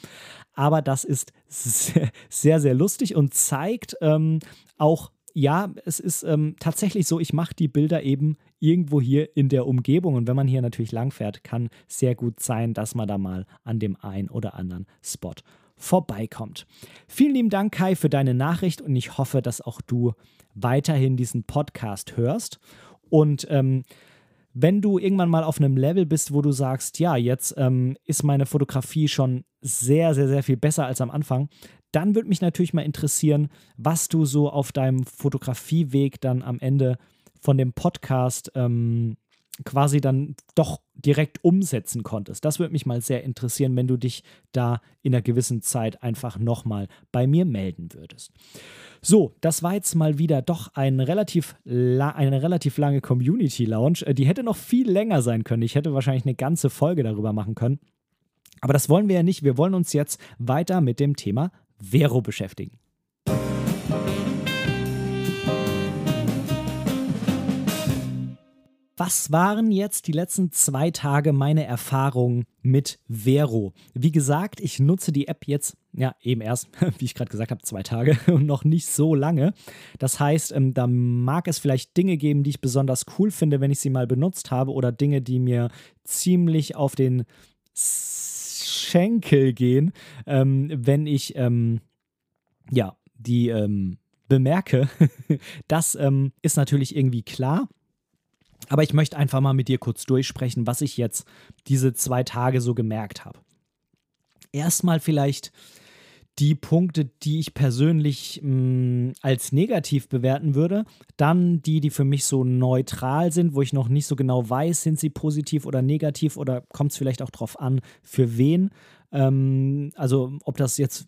S2: Aber das ist sehr, sehr, sehr lustig und zeigt ähm, auch, ja, es ist ähm, tatsächlich so, ich mache die Bilder eben irgendwo hier in der Umgebung. Und wenn man hier natürlich langfährt, kann sehr gut sein, dass man da mal an dem einen oder anderen Spot vorbeikommt. Vielen lieben Dank, Kai, für deine Nachricht und ich hoffe, dass auch du weiterhin diesen Podcast hörst. Und ähm, wenn du irgendwann mal auf einem Level bist, wo du sagst, ja, jetzt ähm, ist meine Fotografie schon sehr, sehr, sehr viel besser als am Anfang, dann würde mich natürlich mal interessieren, was du so auf deinem Fotografieweg dann am Ende von dem Podcast ähm, quasi dann doch direkt umsetzen konntest. Das würde mich mal sehr interessieren, wenn du dich da in einer gewissen Zeit einfach nochmal bei mir melden würdest. So, das war jetzt mal wieder doch ein relativ eine relativ lange Community Lounge. Äh, die hätte noch viel länger sein können. Ich hätte wahrscheinlich eine ganze Folge darüber machen können. Aber das wollen wir ja nicht. Wir wollen uns jetzt weiter mit dem Thema Vero beschäftigen. Was waren jetzt die letzten zwei Tage meine Erfahrungen mit Vero? Wie gesagt, ich nutze die App jetzt, ja, eben erst, wie ich gerade gesagt habe, zwei Tage und noch nicht so lange. Das heißt, ähm, da mag es vielleicht Dinge geben, die ich besonders cool finde, wenn ich sie mal benutzt habe, oder Dinge, die mir ziemlich auf den Schenkel gehen, ähm, wenn ich, ähm, ja, die ähm, bemerke. das ähm, ist natürlich irgendwie klar. Aber ich möchte einfach mal mit dir kurz durchsprechen, was ich jetzt diese zwei Tage so gemerkt habe. Erstmal vielleicht die Punkte, die ich persönlich mh, mm, als negativ bewerten würde. Dann die, die für mich so neutral sind, wo ich noch nicht so genau weiß, sind sie positiv oder negativ oder kommt es vielleicht auch darauf an, für wen. Ähm, also ob das jetzt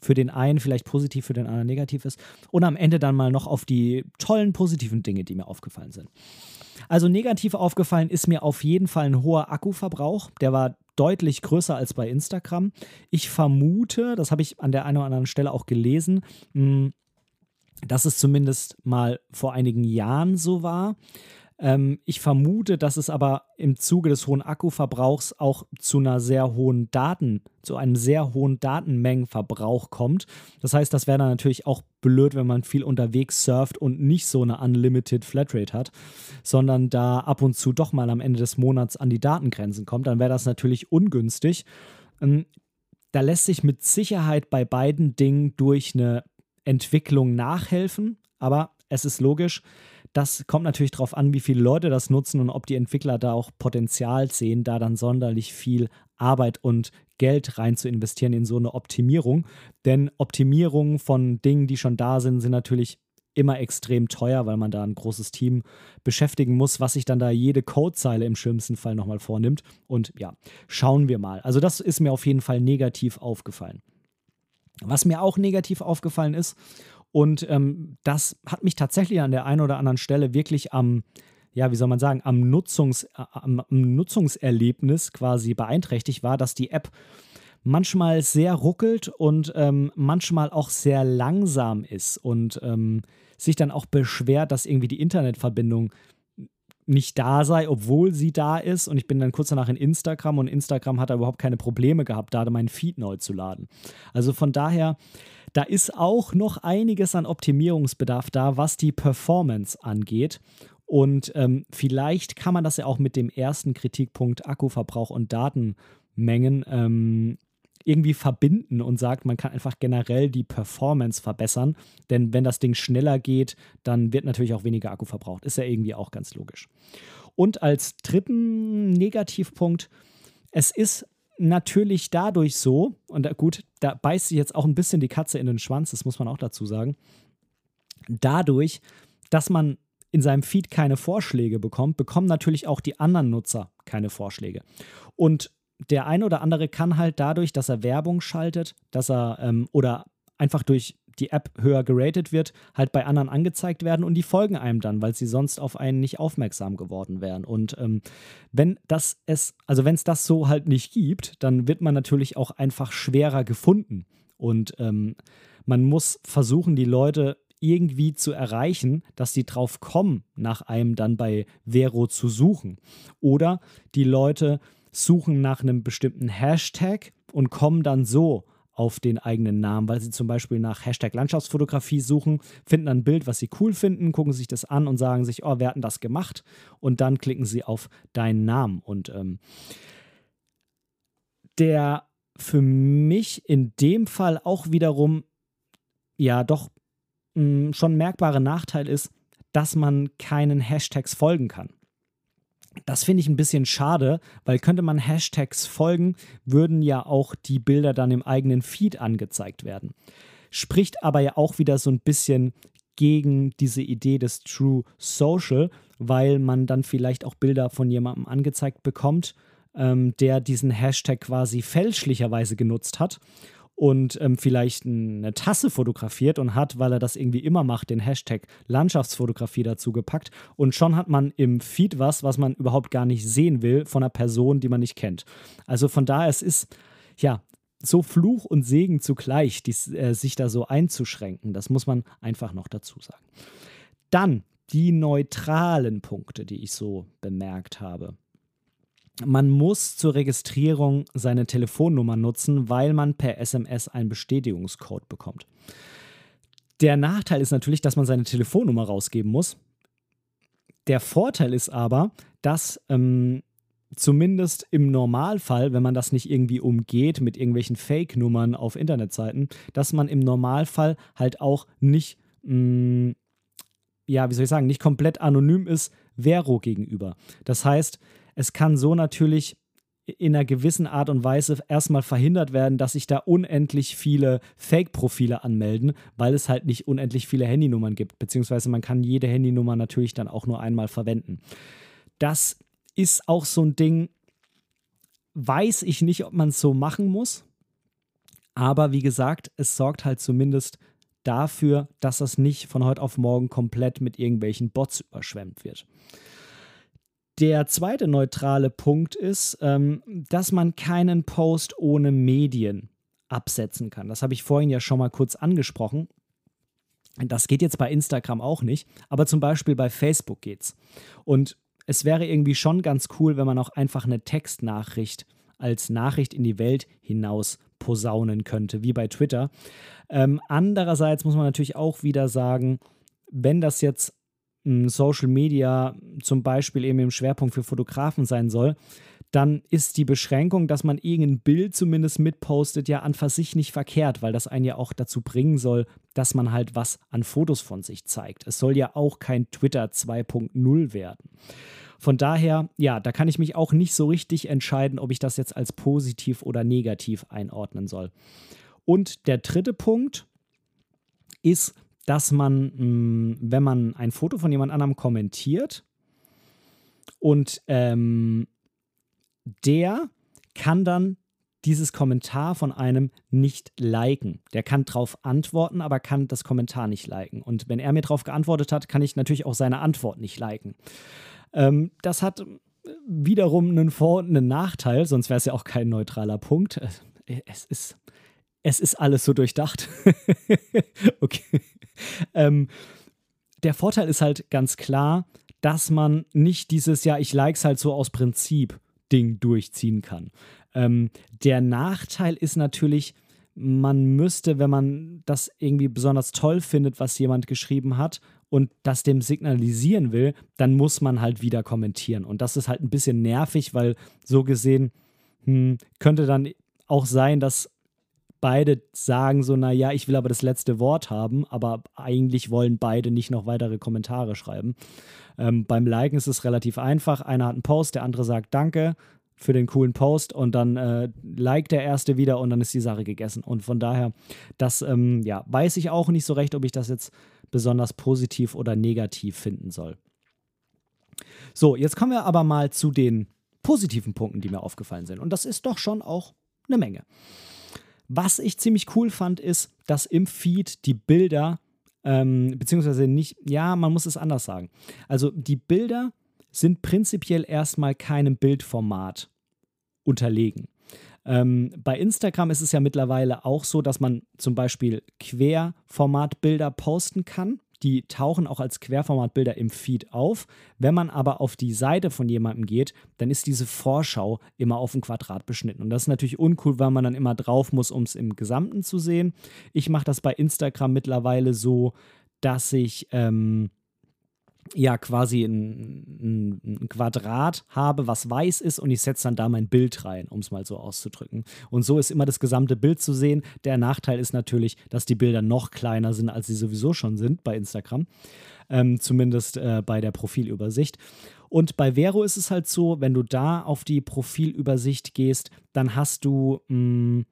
S2: für den einen vielleicht positiv, für den anderen negativ ist. Und am Ende dann mal noch auf die tollen positiven Dinge, die mir aufgefallen sind. Also negativ aufgefallen ist mir auf jeden Fall ein hoher Akkuverbrauch. Der war deutlich größer als bei Instagram. Ich vermute, das habe ich an der einen oder anderen Stelle auch gelesen, hm, dass es zumindest mal vor einigen Jahren so war. Ähm, ich vermute, dass es aber im Zuge des hohen Akkuverbrauchs auch zu einer sehr hohen Daten, zu einem sehr hohen Datenmengenverbrauch kommt. Das heißt, das wäre dann natürlich auch blöd, wenn man viel unterwegs surft und nicht so eine Unlimited Flatrate hat, sondern da ab und zu doch mal am Ende des Monats an die Datengrenzen kommt. Dann wäre das natürlich ungünstig. Ähm, da lässt sich mit Sicherheit bei beiden Dingen durch eine Entwicklung nachhelfen, aber es ist logisch, das kommt natürlich darauf an, wie viele Leute das nutzen und ob die Entwickler da auch Potenzial sehen, da dann sonderlich viel Arbeit und Geld rein zu investieren in so eine Optimierung. Denn Optimierungen von Dingen, die schon da sind, sind natürlich immer extrem teuer, weil man da ein großes Team beschäftigen muss, was sich dann da jede Codezeile im schlimmsten Fall nochmal vornimmt. Und ja, schauen wir mal. Also das ist mir auf jeden Fall negativ aufgefallen. Was mir auch negativ aufgallen ist, und ähm, das hat mich tatsächlich an der einen oder anderen Stelle wirklich am, ja, wie soll man sagen, am, Nutzungs, am, am Nutzungserlebnis quasi beeinträchtigt war, dass die App manchmal sehr ruckelt und ähm, manchmal auch sehr langsam ist und ähm, sich dann auch beschwert, dass irgendwie die Internetverbindung nicht da sei, obwohl sie da ist. Und ich bin dann kurz danach in Instagram und Instagram hat da überhaupt keine Probleme gehabt, da meinen Feed neu zu laden. Also von daher, da ist auch noch einiges an Optimierungsbedarf da, was die Performance angeht. Und ähm, vielleicht kann man das ja auch mit dem ersten Kritikpunkt Akkuverbrauch und Datenmengen ähm, irgendwie verbinden und sagt, man kann einfach generell die Performance verbessern. Denn wenn das Ding schneller geht, dann wird natürlich auch weniger Akku verbraucht. Ist ja irgendwie auch ganz logisch. Und als dritten Negativpunkt, es ist natürlich dadurch so, und gut, da beißt sich jetzt auch ein bisschen die Katze in den Schwanz, das muss man auch dazu sagen, dadurch, dass man in seinem Feed keine Vorschläge bekommt, bekommen natürlich auch die anderen Nutzer keine Vorschläge. Und der ein oder andere kann halt dadurch, dass er Werbung schaltet, dass er ähm, oder einfach durch die App höher geratet wird, halt bei anderen angezeigt werden und die folgen einem dann, weil sie sonst auf einen nicht aufmerksam geworden wären. Und ähm, wenn das es, also wenn es das so halt nicht gibt, dann wird man natürlich auch einfach schwerer gefunden. Und ähm, man muss versuchen, die Leute irgendwie zu erreichen, dass sie drauf kommen, nach einem dann bei Vero zu suchen. Oder die Leute suchen nach einem bestimmten Hashtag und kommen dann so auf den eigenen Namen, weil sie zum Beispiel nach Hashtag Landschaftsfotografie suchen, finden ein Bild, was sie cool finden, gucken sich das an und sagen sich, oh, wer hat denn das gemacht? Und dann klicken sie auf deinen Namen. Und ähm, der für mich in dem Fall auch wiederum ja doch mh, mm, schon merkbare Nachteil ist, dass man keinen Hashtags folgen kann. Das finde ich ein bisschen schade, weil könnte man Hashtags folgen, würden ja auch die Bilder dann im eigenen Feed angezeigt werden. Spricht aber ja auch wieder so ein bisschen gegen diese Idee des True Social, weil man dann vielleicht auch Bilder von jemandem angezeigt bekommt, ähm, der diesen Hashtag quasi fälschlicherweise genutzt hat und ähm, vielleicht eine Tasse fotografiert und hat, weil er das irgendwie immer macht, den Hashtag Landschaftsfotografie dazu gepackt. Und schon hat man im Feed was, was man überhaupt gar nicht sehen will von einer Person, die man nicht kennt. Also von daher, es ist ja so Fluch und Segen zugleich, dies, äh, sich da so einzuschränken. Das muss man einfach noch dazu sagen. Dann die neutralen Punkte, die ich so bemerkt habe man muss zur Registrierung seine Telefonnummer nutzen, weil man per SMS einen Bestätigungscode bekommt. Der Nachteil ist natürlich, dass man seine Telefonnummer rausgeben muss. Der Vorteil ist aber, dass ähm, zumindest im Normalfall, wenn man das nicht irgendwie umgeht mit irgendwelchen Fake-Nummern auf Internetseiten, dass man im Normalfall halt auch nicht, mh, mm, ja, wie soll ich sagen, nicht komplett anonym ist Vero gegenüber. Das heißt, es kann so natürlich in einer gewissen Art und Weise erstmal verhindert werden, dass sich da unendlich viele Fake-Profile anmelden, weil es halt nicht unendlich viele Handynummern gibt, beziehungsweise man kann jede Handynummer natürlich dann auch nur einmal verwenden. Das ist auch so ein Ding, weiß ich nicht, ob man es so machen muss, aber wie gesagt, es sorgt halt zumindest dafür, dass das nicht von heute auf morgen komplett mit irgendwelchen Bots überschwemmt wird. Der zweite neutrale Punkt ist, ähm, dass man keinen Post ohne Medien absetzen kann. Das habe ich vorhin ja schon mal kurz angesprochen. Das geht jetzt bei Instagram auch nicht, aber zum Beispiel bei Facebook geht's. Und es wäre irgendwie schon ganz cool, wenn man auch einfach eine Textnachricht als Nachricht in die Welt hinaus posaunen könnte, wie bei Twitter. Ähm, andererseits muss man natürlich auch wieder sagen, wenn das jetzt Social Media zum Beispiel eben im Schwerpunkt für Fotografen sein soll, dann ist die Beschränkung, dass man irgendein Bild zumindest mitpostet, ja an für sich nicht verkehrt, weil das einen ja auch dazu bringen soll, dass man halt was an Fotos von sich zeigt. Es soll ja auch kein Twitter 2.0 werden. Von daher, ja, da kann ich mich auch nicht so richtig entscheiden, ob ich das jetzt als positiv oder negativ einordnen soll. Und der dritte Punkt ist, dass man, mh, mm, wenn man ein Foto von jemand anderem kommentiert und ähm, der kann dann dieses Kommentar von einem nicht liken. Der kann darauf antworten, aber kann das Kommentar nicht liken. Und wenn er mir darauf geantwortet hat, kann ich natürlich auch seine Antwort nicht liken. Ähm, das hat wiederum einen Vor- und einen Nachteil, sonst wäre es ja auch kein neutraler Punkt. Es ist, es ist alles so durchdacht. okay. Ähm, der Vorteil ist halt ganz klar, dass man nicht dieses, ja, ich like es halt so aus Prinzip Ding durchziehen kann. Ähm, der Nachteil ist natürlich, man müsste, wenn man das irgendwie besonders toll findet, was jemand geschrieben hat und das dem signalisieren will, dann muss man halt wieder kommentieren. Und das ist halt ein bisschen nervig, weil so gesehen hm, könnte dann auch sein, dass beide sagen so, naja, ich will aber das letzte Wort haben, aber eigentlich wollen beide nicht noch weitere Kommentare schreiben. Ähm, beim Liken ist es relativ einfach. Einer hat einen Post, der andere sagt Danke für den coolen Post und dann äh, liked der erste wieder und dann ist die Sache gegessen. Und von daher, das ähm, ja, weiß ich auch nicht so recht, ob ich das jetzt besonders positiv oder negativ finden soll. So, jetzt kommen wir aber mal zu den positiven Punkten, die mir aufgefallen sind. Und das ist doch schon auch eine Menge. Was ich ziemlich cool fand, ist, dass im Feed die Bilder, ähm, beziehungsweise nicht, ja, man muss es anders sagen. Also die Bilder sind prinzipiell erstmal keinem Bildformat unterlegen. Ähm, bei Instagram ist es ja mittlerweile auch so, dass man zum Beispiel Querformatbilder posten kann. Die tauchen auch als Querformatbilder im Feed auf. Wenn man aber auf die Seite von jemandem geht, dann ist diese Vorschau immer auf ein Quadrat beschnitten. Und das ist natürlich uncool, weil man dann immer drauf muss, um es im Gesamten zu sehen. Ich mache das bei Instagram mittlerweile so, dass ich ähm, ja quasi ein, ein, Quadrat habe, was weiß ist und ich setze dann da mein Bild rein, um es mal so auszudrücken. Und so ist immer das gesamte Bild zu sehen. Der Nachteil ist natürlich, dass die Bilder noch kleiner sind, als sie sowieso schon sind bei Instagram. Ähm, zumindest äh, bei der Profilübersicht. Und bei Vero ist es halt so, wenn du da auf die Profilübersicht gehst, dann hast du mh, mm,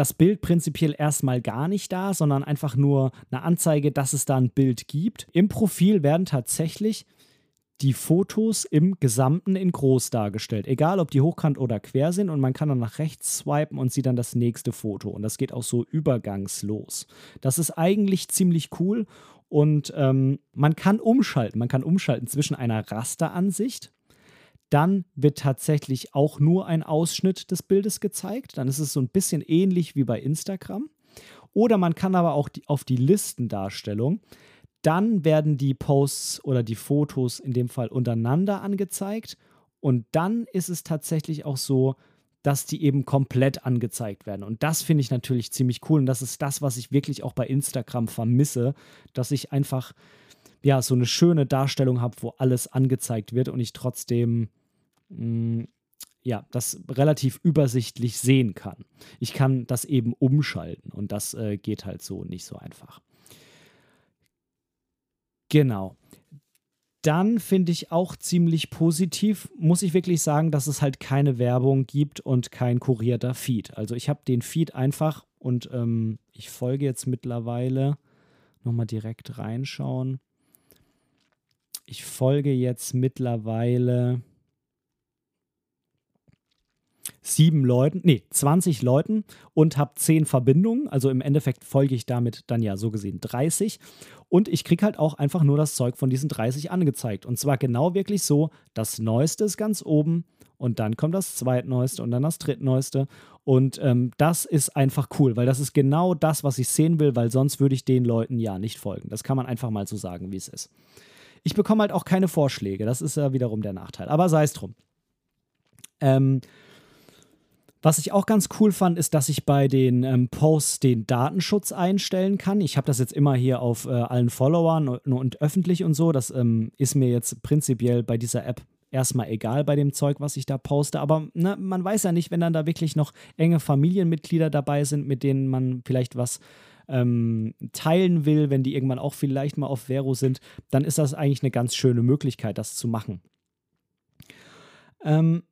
S2: das Bild prinzipiell erstmal gar nicht da, sondern einfach nur eine Anzeige, dass es da ein Bild gibt. Im Profil werden tatsächlich die Fotos im Gesamten in groß dargestellt. Egal, ob die hochkant oder quer sind und man kann dann nach rechts swipen und sieht dann das nächste Foto. Und das geht auch so übergangslos. Das ist eigentlich ziemlich cool und ähm, man kann umschalten. Man kann umschalten zwischen einer Rasteransicht dann wird tatsächlich auch nur ein Ausschnitt des Bildes gezeigt. Dann ist es so ein bisschen ähnlich wie bei Instagram. Oder man kann aber auch die, auf die Listendarstellung. Dann werden die Posts oder die Fotos in dem Fall untereinander angezeigt. Und dann ist es tatsächlich auch so, dass die eben komplett angezeigt werden. Und das finde ich natürlich ziemlich cool. Und das ist das, was ich wirklich auch bei Instagram vermisse, dass ich einfach ja so eine schöne Darstellung habe, wo alles angezeigt wird und ich trotzdem mh, ja, das relativ übersichtlich sehen kann. Ich kann das eben umschalten und das äh, geht halt so nicht so einfach. Genau. Dann finde ich auch ziemlich positiv, muss ich wirklich sagen, dass es halt keine Werbung gibt und kein kurierter Feed. Also ich habe den Feed einfach und ähm, ich folge jetzt mittlerweile, nochmal direkt reinschauen. Ich folge jetzt mittlerweile sieben Leuten, nee, 20 Leuten und habe zehn Verbindungen. Also im Endeffekt folge ich damit dann ja so gesehen 30. Und ich kriege halt auch einfach nur das Zeug von diesen 30 angezeigt. Und zwar genau wirklich so, das Neueste ist ganz oben und dann kommt das Zweitneueste und dann das Drittneueste. Und ähm, das ist einfach cool, weil das ist genau das, was ich sehen will, weil sonst würde ich den Leuten ja nicht folgen. Das kann man einfach mal so sagen, wie es ist. Ich bekomme halt auch keine Vorschläge. Das ist ja wiederum der Nachteil. Aber sei es drum. Ähm, was ich auch ganz cool fand, ist, dass ich bei den ähm, Posts den Datenschutz einstellen kann. Ich habe das jetzt immer hier auf äh, allen Followern und, und, öffentlich und so. Das ähm, ist mir jetzt prinzipiell bei dieser App erstmal egal bei dem Zeug, was ich da poste. Aber ne, man weiß ja nicht, wenn dann da wirklich noch enge Familienmitglieder dabei sind, mit denen man vielleicht was ähm, teilen will, wenn die irgendwann auch vielleicht mal auf Vero sind, dann ist das eigentlich eine ganz schöne Möglichkeit, das zu machen. Ähm,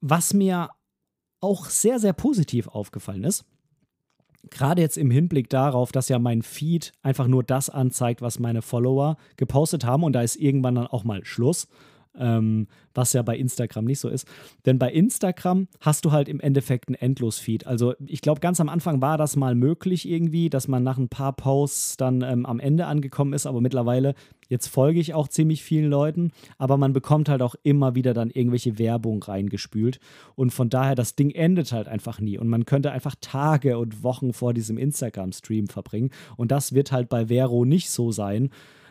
S2: was mir auch sehr, sehr positiv aufgefallen ist, Gerade jetzt im Hinblick darauf, dass ja mein Feed einfach nur das anzeigt, was meine Follower gepostet haben. Und da ist irgendwann dann auch mal Schluss ähm, was ja bei Instagram nicht so ist. Denn bei Instagram hast du halt im Endeffekt einen Endlos-Feed. Also ich glaube, ganz am Anfang war das mal möglich irgendwie, dass man nach ein paar Posts dann ähm, am Ende angekommen ist, aber mittlerweile, jetzt folge ich auch ziemlich vielen Leuten, aber man bekommt halt auch immer wieder dann irgendwelche Werbung reingespült. Und von daher, das Ding endet halt einfach nie. Und man könnte einfach Tage und Wochen vor diesem Instagram-Stream verbringen. Und das wird halt bei Vero nicht so sein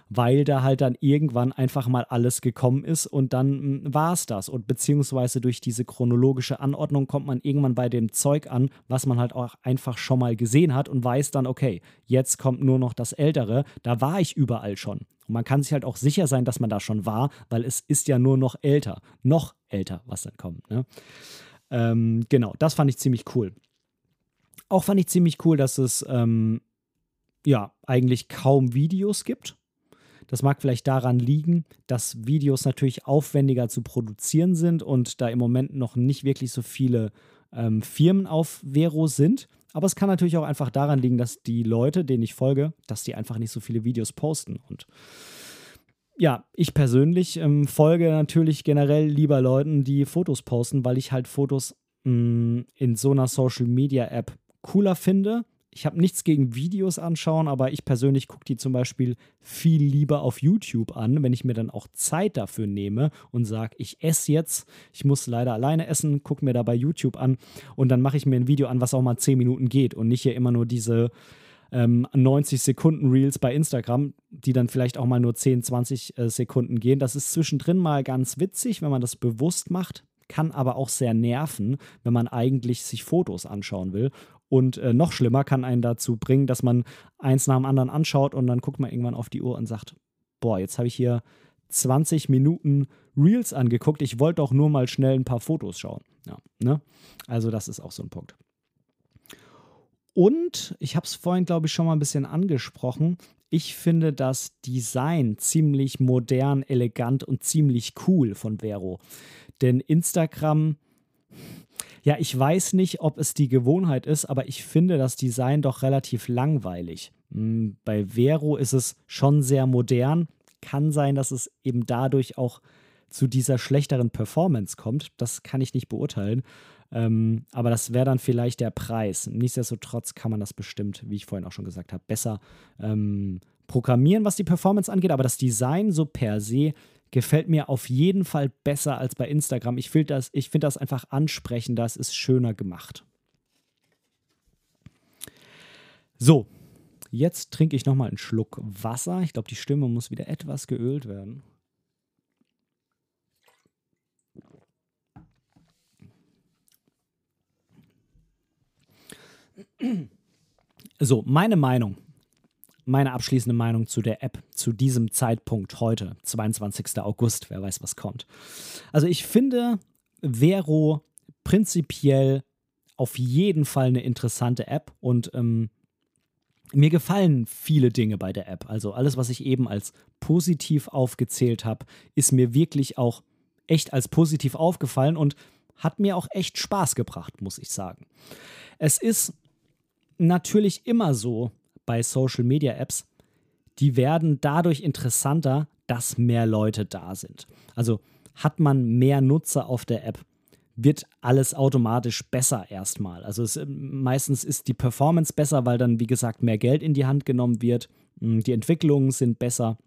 S2: weil da halt dann irgendwann einfach mal alles gekommen ist und dann hm, war es das. Und beziehungsweise durch diese chronologische Anordnung kommt man irgendwann bei dem Zeug an, was man halt auch einfach schon mal gesehen hat und weiß dann, okay, jetzt kommt nur noch das Ältere. Da war ich überall schon. Und man kann sich halt auch sicher sein, dass man da schon war, weil es ist ja nur noch älter, noch älter, was dann kommt. Ne? Ähm, genau, das fand ich ziemlich cool. Auch fand ich ziemlich cool, dass es ähm, ja eigentlich kaum Videos gibt. Das mag vielleicht daran liegen, dass Videos natürlich aufwendiger zu produzieren sind und da im Moment noch nicht wirklich so viele ähm, Firmen auf Vero sind. Aber es kann natürlich auch einfach daran liegen, dass die Leute, denen ich folge, dass die einfach nicht so viele Videos posten. Und ja, ich persönlich ähm, folge natürlich generell lieber Leuten, die Fotos posten, weil ich halt Fotos mh, mm, in so einer Social Media App cooler finde ich habe nichts gegen Videos anschauen, aber ich persönlich gucke die zum Beispiel viel lieber auf YouTube an, wenn ich mir dann auch Zeit dafür nehme und sage, ich esse jetzt, ich muss leider alleine essen, gucke mir da bei YouTube an und dann mache ich mir ein Video an, was auch mal 10 Minuten geht und nicht hier immer nur diese ähm, 90 Sekunden Reels bei Instagram, die dann vielleicht auch mal nur 10, 20 äh, Sekunden gehen. Das ist zwischendrin mal ganz witzig, wenn man das bewusst macht kann aber auch sehr nerven, wenn man eigentlich sich Fotos anschauen will. Und äh, noch schlimmer kann einen dazu bringen, dass man eins nach dem anderen anschaut und dann guckt man irgendwann auf die Uhr und sagt, boah, jetzt habe ich hier 20 Minuten Reels angeguckt. Ich wollte doch nur mal schnell ein paar Fotos schauen. Ja, ne? Also das ist auch so ein Punkt. Und ich habe es vorhin, glaube ich, schon mal ein bisschen angesprochen. Ich finde das Design ziemlich modern, elegant und ziemlich cool von Vero. Denn Instagram ja, ich weiß nicht, ob es die Gewohnheit ist, aber ich finde das Design doch relativ langweilig. Hm, bei Vero ist es schon sehr modern. Kann sein, dass es eben dadurch auch zu dieser schlechteren Performance kommt. Das kann ich nicht beurteilen. Ähm, aber das wäre dann vielleicht der Preis. Nichtsdestotrotz kann man das bestimmt, wie ich vorhin auch schon gesagt habe, besser ähm, programmieren, was die Performance angeht. Aber das Design so per se gefällt mir auf jeden Fall besser als bei Instagram. Ich finde das, find das einfach ansprechender, es ist schöner gemacht. So, jetzt trinke ich nochmal einen Schluck Wasser. Ich glaube, die Stimme muss wieder etwas geölt werden. So, meine Meinung meine abschließende Meinung zu der App zu diesem Zeitpunkt heute, 22. August, wer weiß, was kommt. Also ich finde Vero prinzipiell auf jeden Fall eine interessante App und ähm, mir gefallen viele Dinge bei der App. Also alles, was ich eben als positiv aufgezählt habe, ist mir wirklich auch echt als positiv aufgefallen und hat mir auch echt Spaß gebracht, muss ich sagen. Es ist natürlich immer so, bei Social Media Apps, die werden dadurch interessanter, dass mehr Leute da sind. Also hat man mehr Nutzer auf der App, wird alles automatisch besser erstmal. Also es, meistens ist die Performance besser, weil dann, wie gesagt, mehr Geld in die Hand genommen wird. Hm, die Entwicklungen sind besser.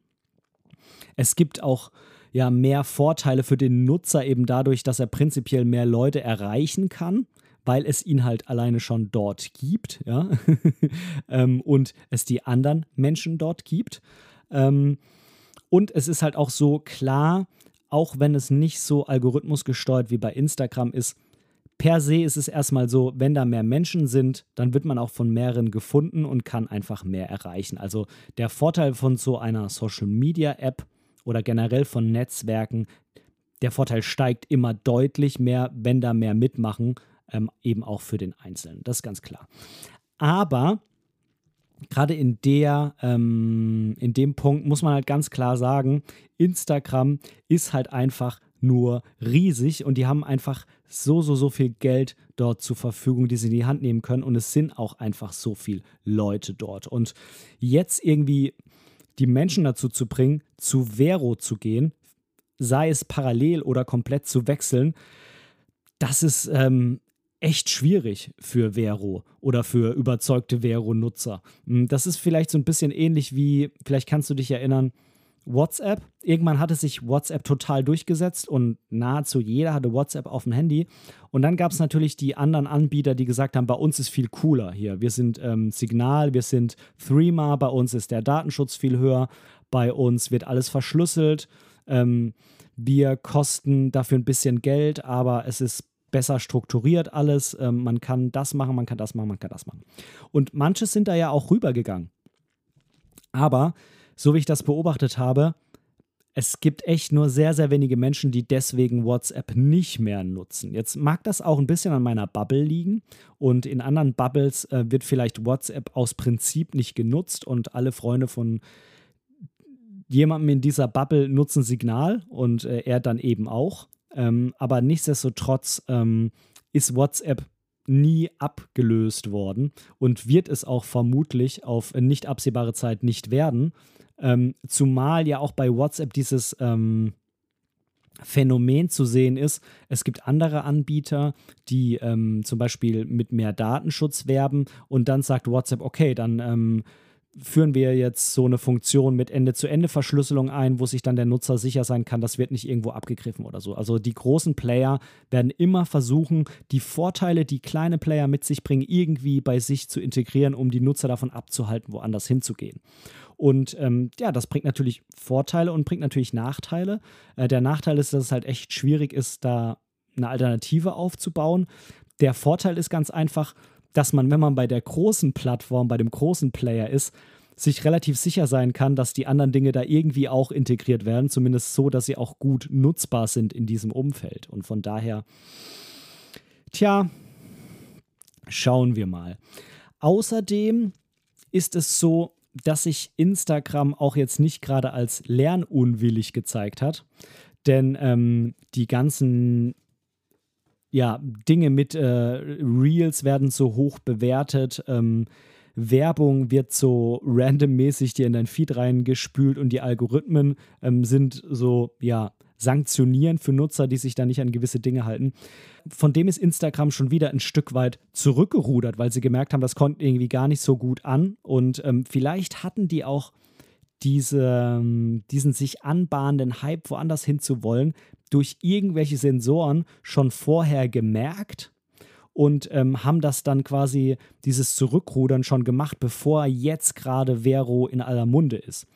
S2: Es gibt auch ja mehr Vorteile für den Nutzer eben dadurch, dass er prinzipiell mehr Leute erreichen kann weil es ihn halt alleine schon dort gibt, ja, ähm, und es die anderen Menschen dort gibt. Ähm, und es ist halt auch so klar, auch wenn es nicht so algorithmusgesteuert wie bei Instagram ist, per se ist es erstmal so, wenn da mehr Menschen sind, dann wird man auch von mehreren gefunden und kann einfach mehr erreichen. Also der Vorteil von so einer Social Media App oder generell von Netzwerken, der Vorteil steigt immer deutlich mehr, wenn da mehr mitmachen ähm, eben auch für den Einzelnen. Das ist ganz klar. Aber gerade in ähm, in dem Punkt muss man halt ganz klar sagen, Instagram ist halt einfach nur riesig und die haben einfach so, so, so viel Geld dort zur Verfügung, die sie in die Hand nehmen können. Und es sind auch einfach so viele Leute dort. Und jetzt irgendwie die Menschen dazu zu bringen, zu Vero zu gehen, sei es parallel oder komplett zu wechseln, das ist ähm, echt schwierig für Vero oder für überzeugte Vero-Nutzer. Hm, das ist vielleicht so ein bisschen ähnlich wie, vielleicht kannst du dich erinnern, WhatsApp. Irgendwann hatte sich WhatsApp total durchgesetzt und nahezu jeder hatte WhatsApp auf dem Handy. Und dann gab es natürlich die anderen Anbieter, die gesagt haben, bei uns ist viel cooler hier. Wir sind ähm, Signal, wir sind Threema, bei uns ist der Datenschutz viel höher, bei uns wird alles verschlüsselt. Ähm, wir kosten dafür ein bisschen Geld, aber es ist besser strukturiert alles. Ähm, man kann das machen, man kann das machen, man kann das machen. Und manche sind da ja auch rübergegangen. Aber so wie ich das beobachtet habe, es gibt echt nur sehr, sehr wenige Menschen, die deswegen WhatsApp nicht mehr nutzen. Jetzt mag das auch ein bisschen an meiner Bubble liegen und in anderen Bubbles äh, wird vielleicht WhatsApp aus Prinzip nicht genutzt und alle Freunde von jemandem in dieser Bubble nutzen Signal und äh, er dann eben auch. Ähm, aber nichtsdestotrotz ähm, ist WhatsApp nie abgelöst worden und wird es auch vermutlich auf nicht absehbare Zeit nicht werden. Ähm, zumal ja auch bei WhatsApp dieses ähm, Phänomen zu sehen ist, es gibt andere Anbieter, die ähm, zum Beispiel mit mehr Datenschutz werben und dann sagt WhatsApp, okay, dann ähm, führen wir jetzt so eine Funktion mit Ende-zu-Ende-Verschlüsselung ein, wo sich dann der Nutzer sicher sein kann, das wird nicht irgendwo abgegriffen oder so. Also die großen Player werden immer versuchen, die Vorteile, die kleine Player mit sich bringen, irgendwie bei sich zu integrieren, um die Nutzer davon abzuhalten, woanders hinzugehen. Und ähm, ja, das bringt natürlich Vorteile und bringt natürlich Nachteile. Äh, der Nachteil ist, dass es halt echt schwierig ist, da eine Alternative aufzubauen. Der Vorteil ist ganz einfach, dass man, wenn man bei der großen Plattform, bei dem großen Player ist, sich relativ sicher sein kann, dass die anderen Dinge da irgendwie auch integriert werden, zumindest so, dass sie auch gut nutzbar sind in diesem Umfeld. Und von daher, tja, schauen wir mal. Außerdem ist es so, dass sich Instagram auch jetzt nicht gerade als lernunwillig gezeigt hat. Denn ähm, die ganzen ja, Dinge mit äh, Reels werden so hoch bewertet. Ähm, Werbung wird so randommäßig dir in dein Feed reingespült und die Algorithmen ähm, sind so, ja, sanktionieren für Nutzer, die sich da nicht an gewisse Dinge halten. Von dem ist Instagram schon wieder ein Stück weit zurückgerudert, weil sie gemerkt haben, das kommt irgendwie gar nicht so gut an. Und ähm, vielleicht hatten die auch diese, ähm, diesen sich anbahnenden Hype woanders hinzuwollen, durch irgendwelche Sensoren schon vorher gemerkt und ähm, haben das dann quasi dieses Zurückrudern schon gemacht, bevor jetzt gerade Vero in aller Munde ist.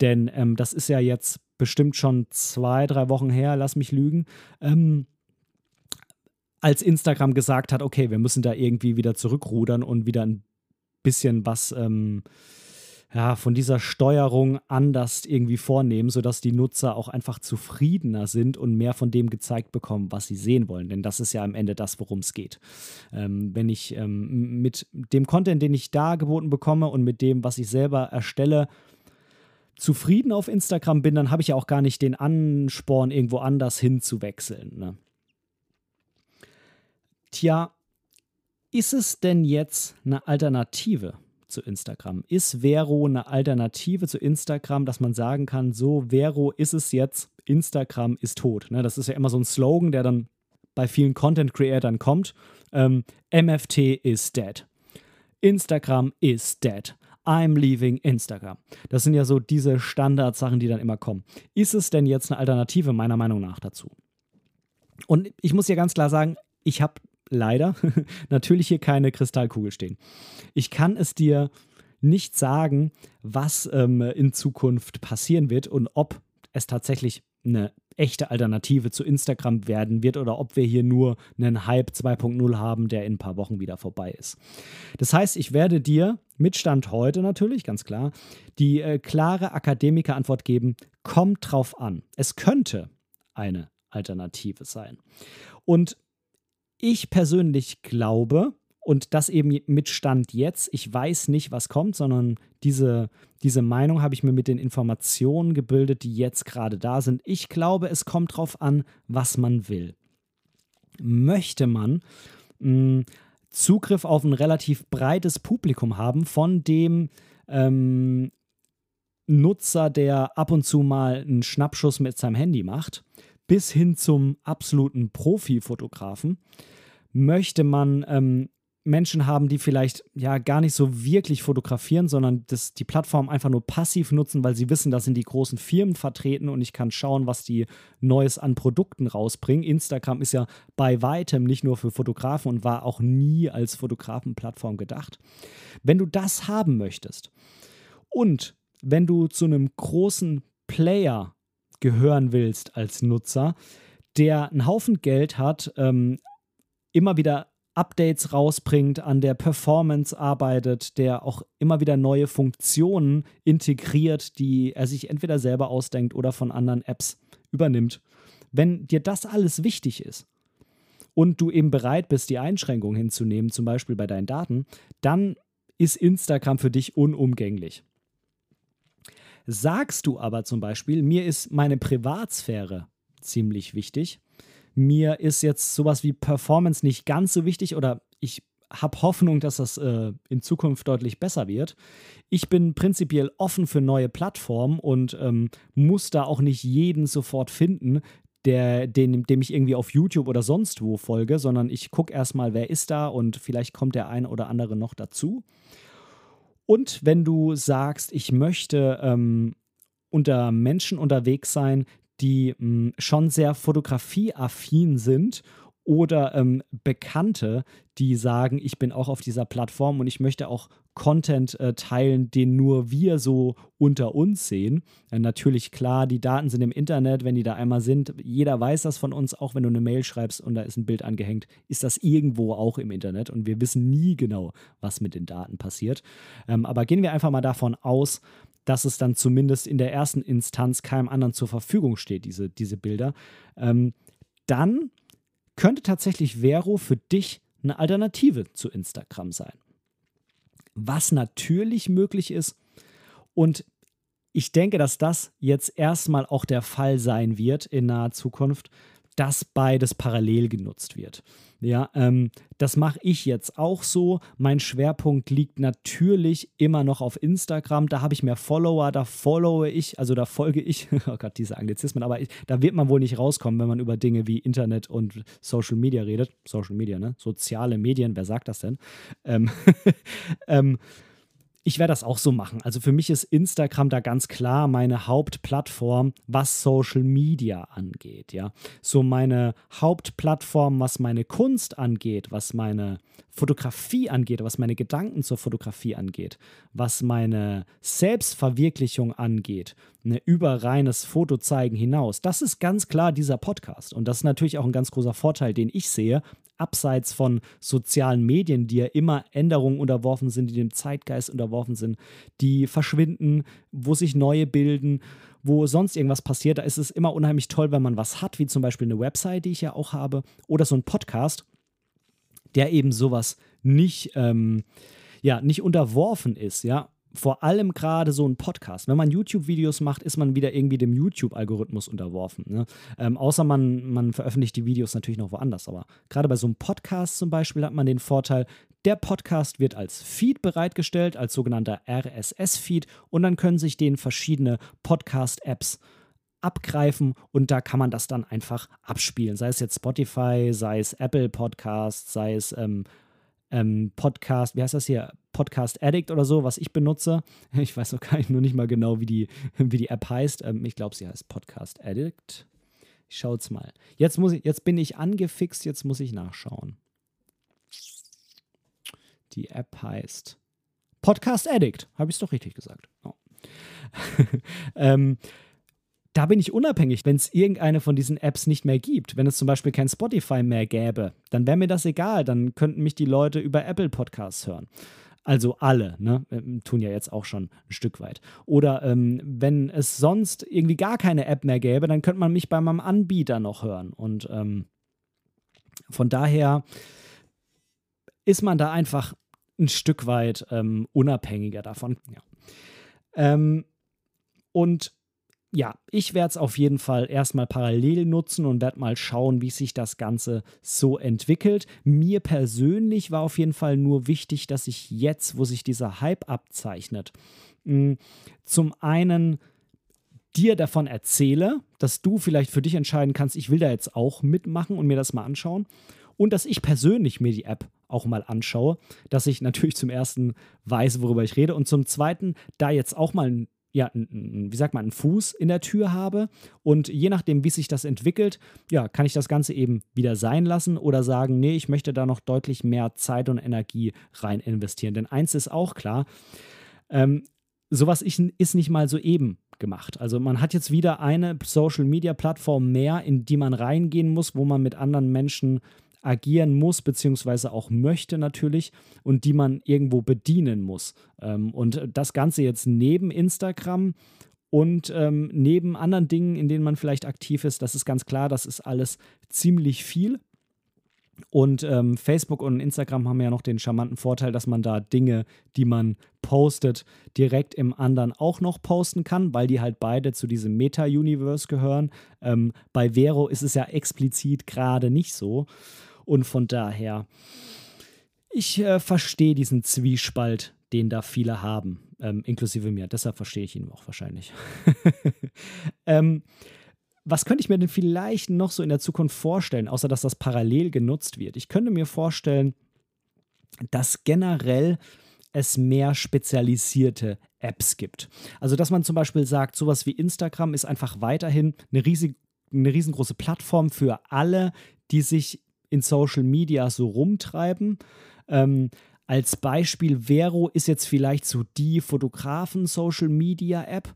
S2: Denn ähm, das ist ja jetzt bestimmt schon zwei, drei Wochen her, lass mich lügen, ähm, als Instagram gesagt hat, okay, wir müssen da irgendwie wieder zurückrudern und wieder ein bisschen was ähm, ja, von dieser Steuerung anders irgendwie vornehmen, sodass die Nutzer auch einfach zufriedener sind und mehr von dem gezeigt bekommen, was sie sehen wollen. Denn das ist ja am Ende das, worum es geht. Ähm, wenn ich ähm, mit dem Content, den ich da geboten bekomme und mit dem, was ich selber erstelle, zufrieden auf Instagram bin, dann habe ich ja auch gar nicht den Ansporn, irgendwo anders hinzuwechseln. Ne? Tja, ist es denn jetzt eine Alternative zu Instagram? Ist Vero eine Alternative zu Instagram, dass man sagen kann, so Vero ist es jetzt, Instagram ist tot? Ne? Das ist ja immer so ein Slogan, der dann bei vielen Content-Creatern kommt. Ähm, MFT is dead. Instagram is dead. I'm leaving Instagram. Das sind ja so diese Standardsachen, die dann immer kommen. Ist es denn jetzt eine Alternative meiner Meinung nach dazu? Und ich muss ja ganz klar sagen, ich habe leider natürlich hier keine Kristallkugel stehen. Ich kann es dir nicht sagen, was ähm, in Zukunft passieren wird und ob es tatsächlich eine echte Alternative zu Instagram werden wird oder ob wir hier nur einen Hype 2.0 haben, der in ein paar Wochen wieder vorbei ist. Das heißt, ich werde dir mit Stand heute natürlich, ganz klar, die äh, klare Akademiker-Antwort geben, kommt drauf an. Es könnte eine Alternative sein. Und ich persönlich glaube, und das eben mit Stand jetzt. Ich weiß nicht, was kommt, sondern diese, diese Meinung habe ich mir mit den Informationen gebildet, die jetzt gerade da sind. Ich glaube, es kommt darauf an, was man will. möchte man mh, Zugriff auf ein relativ breites Publikum haben, von dem ähm, Nutzer, der ab und zu mal einen Schnappschuss mit seinem Handy macht, bis hin zum absoluten Profi-Fotografen, möchte man ähm, Menschen haben, die vielleicht ja gar nicht so wirklich fotografieren, sondern das, die Plattform einfach nur passiv nutzen, weil sie wissen, da sind die großen Firmen vertreten und ich kann schauen, was die Neues an Produkten rausbringen. Instagram ist ja bei weitem nicht nur für Fotografen und war auch nie als Fotografenplattform gedacht. Wenn du das haben möchtest und wenn du zu einem großen Player gehören willst als Nutzer, der einen Haufen Geld hat, ähm, immer wieder Updates rausbringt, an der Performance arbeitet, der auch immer wieder neue Funktionen integriert, die er sich entweder selber ausdenkt oder von anderen Apps übernimmt. Wenn dir das alles wichtig ist und du eben bereit bist, die Einschränkungen hinzunehmen, zum Beispiel bei deinen Daten, dann ist Instagram für dich unumgänglich. Sagst du aber zum Beispiel, mir ist meine Privatsphäre ziemlich wichtig, mir ist jetzt sowas wie Performance nicht ganz so wichtig oder ich habe Hoffnung, dass das äh, in Zukunft deutlich besser wird. Ich bin prinzipiell offen für neue Plattformen und ähm, muss da auch nicht jeden sofort finden, der, den, dem ich irgendwie auf YouTube oder sonst wo folge, sondern ich gucke erstmal, wer ist da und vielleicht kommt der ein oder andere noch dazu. Und wenn du sagst, ich möchte ähm, unter Menschen unterwegs sein, die mh, hm, schon sehr fotografieaffin sind oder ähm, Bekannte, die sagen, ich bin auch auf dieser Plattform und ich möchte auch Content äh, teilen, den nur wir so unter uns sehen. Äh, natürlich klar, die Daten sind im Internet, wenn die da einmal sind. Jeder weiß das von uns, auch wenn du eine Mail schreibst und da ist ein Bild angehängt, ist das irgendwo auch im Internet und wir wissen nie genau, was mit den Daten passiert. Ähm, aber gehen wir einfach mal davon aus, dass es dann zumindest in der ersten Instanz keinem anderen zur Verfügung steht, diese, diese Bilder, ähm, dann könnte tatsächlich Vero für dich eine Alternative zu Instagram sein. Was natürlich möglich ist. Und ich denke, dass das jetzt erstmal auch der Fall sein wird in naher Zukunft, dass beides parallel genutzt wird. Ja, ähm, das mache ich jetzt auch so. Mein Schwerpunkt liegt natürlich immer noch auf Instagram. Da habe ich mehr Follower, da followe ich, also da folge ich, oh Gott, diese Anglizismen, aber ich, da wird man wohl nicht rauskommen, wenn man über Dinge wie Internet und Social Media redet. Social Media, ne? Soziale Medien, wer sagt das denn? Ähm, ähm, ich werde das auch so machen. Also für mich ist Instagram da ganz klar meine Hauptplattform, was Social Media angeht. Ja, so meine Hauptplattform, was meine Kunst angeht, was meine Fotografie angeht, was meine Gedanken zur Fotografie angeht, was meine Selbstverwirklichung angeht, ne, über reines Fotozeigen hinaus. Das ist ganz klar dieser Podcast. Und das ist natürlich auch ein ganz großer Vorteil, den ich sehe, abseits von sozialen Medien, die ja immer Änderungen unterworfen sind, die dem Zeitgeist unterworfen sind, die verschwinden, wo sich neue bilden, wo sonst irgendwas passiert. Da ist es immer unheimlich toll, wenn man was hat, wie zum Beispiel eine Website, die ich ja auch habe, oder so ein Podcast, der eben sowas nicht, ähm, ja, nicht unterworfen ist, ja vor allem gerade so ein Podcast. Wenn man YouTube-Videos macht, ist man wieder irgendwie dem YouTube-Algorithmus unterworfen. Ne? Ähm, außer man, man veröffentlicht die Videos natürlich noch woanders. Aber gerade bei so einem Podcast zum Beispiel hat man den Vorteil, der Podcast wird als Feed bereitgestellt, als sogenannter RSS-Feed und dann können sich den verschiedene Podcast-Apps abgreifen und da kann man das dann einfach abspielen. Sei es jetzt Spotify, sei es Apple Podcasts, sei es ähm, ähm, Podcast, wie heißt das hier? Podcast Addict oder so, was ich benutze. Ich weiß noch gar nicht, nur nicht mal genau, wie die, wie die App heißt. Ähm, ich glaube, sie heißt Podcast Addict. Ich schaue es mal. Jetzt, muss ich, jetzt bin ich angefixt, jetzt muss ich nachschauen. Die App heißt Podcast Addict. Habe ich es doch richtig gesagt. Oh. ähm, da bin ich unabhängig, wenn es irgendeine von diesen Apps nicht mehr gibt. Wenn es zum Beispiel kein Spotify mehr gäbe, dann wäre mir das egal. Dann könnten mich die Leute über Apple Podcasts hören. Also alle, ne? Ähm, tun ja jetzt auch schon ein Stück weit. Oder ähm, wenn es sonst irgendwie gar keine App mehr gäbe, dann könnte man mich bei meinem Anbieter noch hören. Und ähm, von daher ist man da einfach ein Stück weit ähm, unabhängiger davon. Ja. Ähm, und ja, ich werde es auf jeden Fall erstmal parallel nutzen und werde mal schauen, wie sich das Ganze so entwickelt. Mir persönlich war auf jeden Fall nur wichtig, dass ich jetzt, wo sich dieser Hype abzeichnet, hm, zum einen dir davon erzähle, dass du vielleicht für dich entscheiden kannst, ich will da jetzt auch mitmachen und mir das mal anschauen. Und dass ich persönlich mir die App auch mal anschaue, dass ich natürlich zum ersten weiß, worüber ich rede und zum zweiten da jetzt auch mal ein ja, wie sagt man, einen Fuß in der Tür habe. Und je nachdem, wie sich das entwickelt, ja, kann ich das Ganze eben wieder sein lassen oder sagen, nee, ich möchte da noch deutlich mehr Zeit und Energie rein investieren. Denn eins ist auch klar, ähm, sowas ist nicht mal so eben gemacht. Also man hat jetzt wieder eine Social-Media-Plattform mehr, in die man reingehen muss, wo man mit anderen Menschen agieren muss, beziehungsweise auch möchte natürlich und die man irgendwo bedienen muss. Ähm, und das Ganze jetzt neben Instagram und ähm, neben anderen Dingen, in denen man vielleicht aktiv ist, das ist ganz klar, das ist alles ziemlich viel. Und ähm, Facebook und Instagram haben ja noch den charmanten Vorteil, dass man da Dinge, die man postet, direkt im anderen auch noch posten kann, weil die halt beide zu diesem Meta-Universe gehören. Ähm, bei Vero ist es ja explizit gerade nicht so. Und von daher, ich äh, verstehe diesen Zwiespalt, den da viele haben, ähm, inklusive mir. Deshalb verstehe ich ihn auch wahrscheinlich. ähm, was könnte ich mir denn vielleicht noch so in der Zukunft vorstellen, außer dass das parallel genutzt wird? Ich könnte mir vorstellen, dass generell es mehr spezialisierte Apps gibt. Also, dass man zum Beispiel sagt, sowas wie Instagram ist einfach weiterhin eine, riesig, eine riesengroße Plattform für alle, die sich in Social Media so rumtreiben. Ähm, als Beispiel, Vero ist jetzt vielleicht so die Fotografen-Social-Media-App.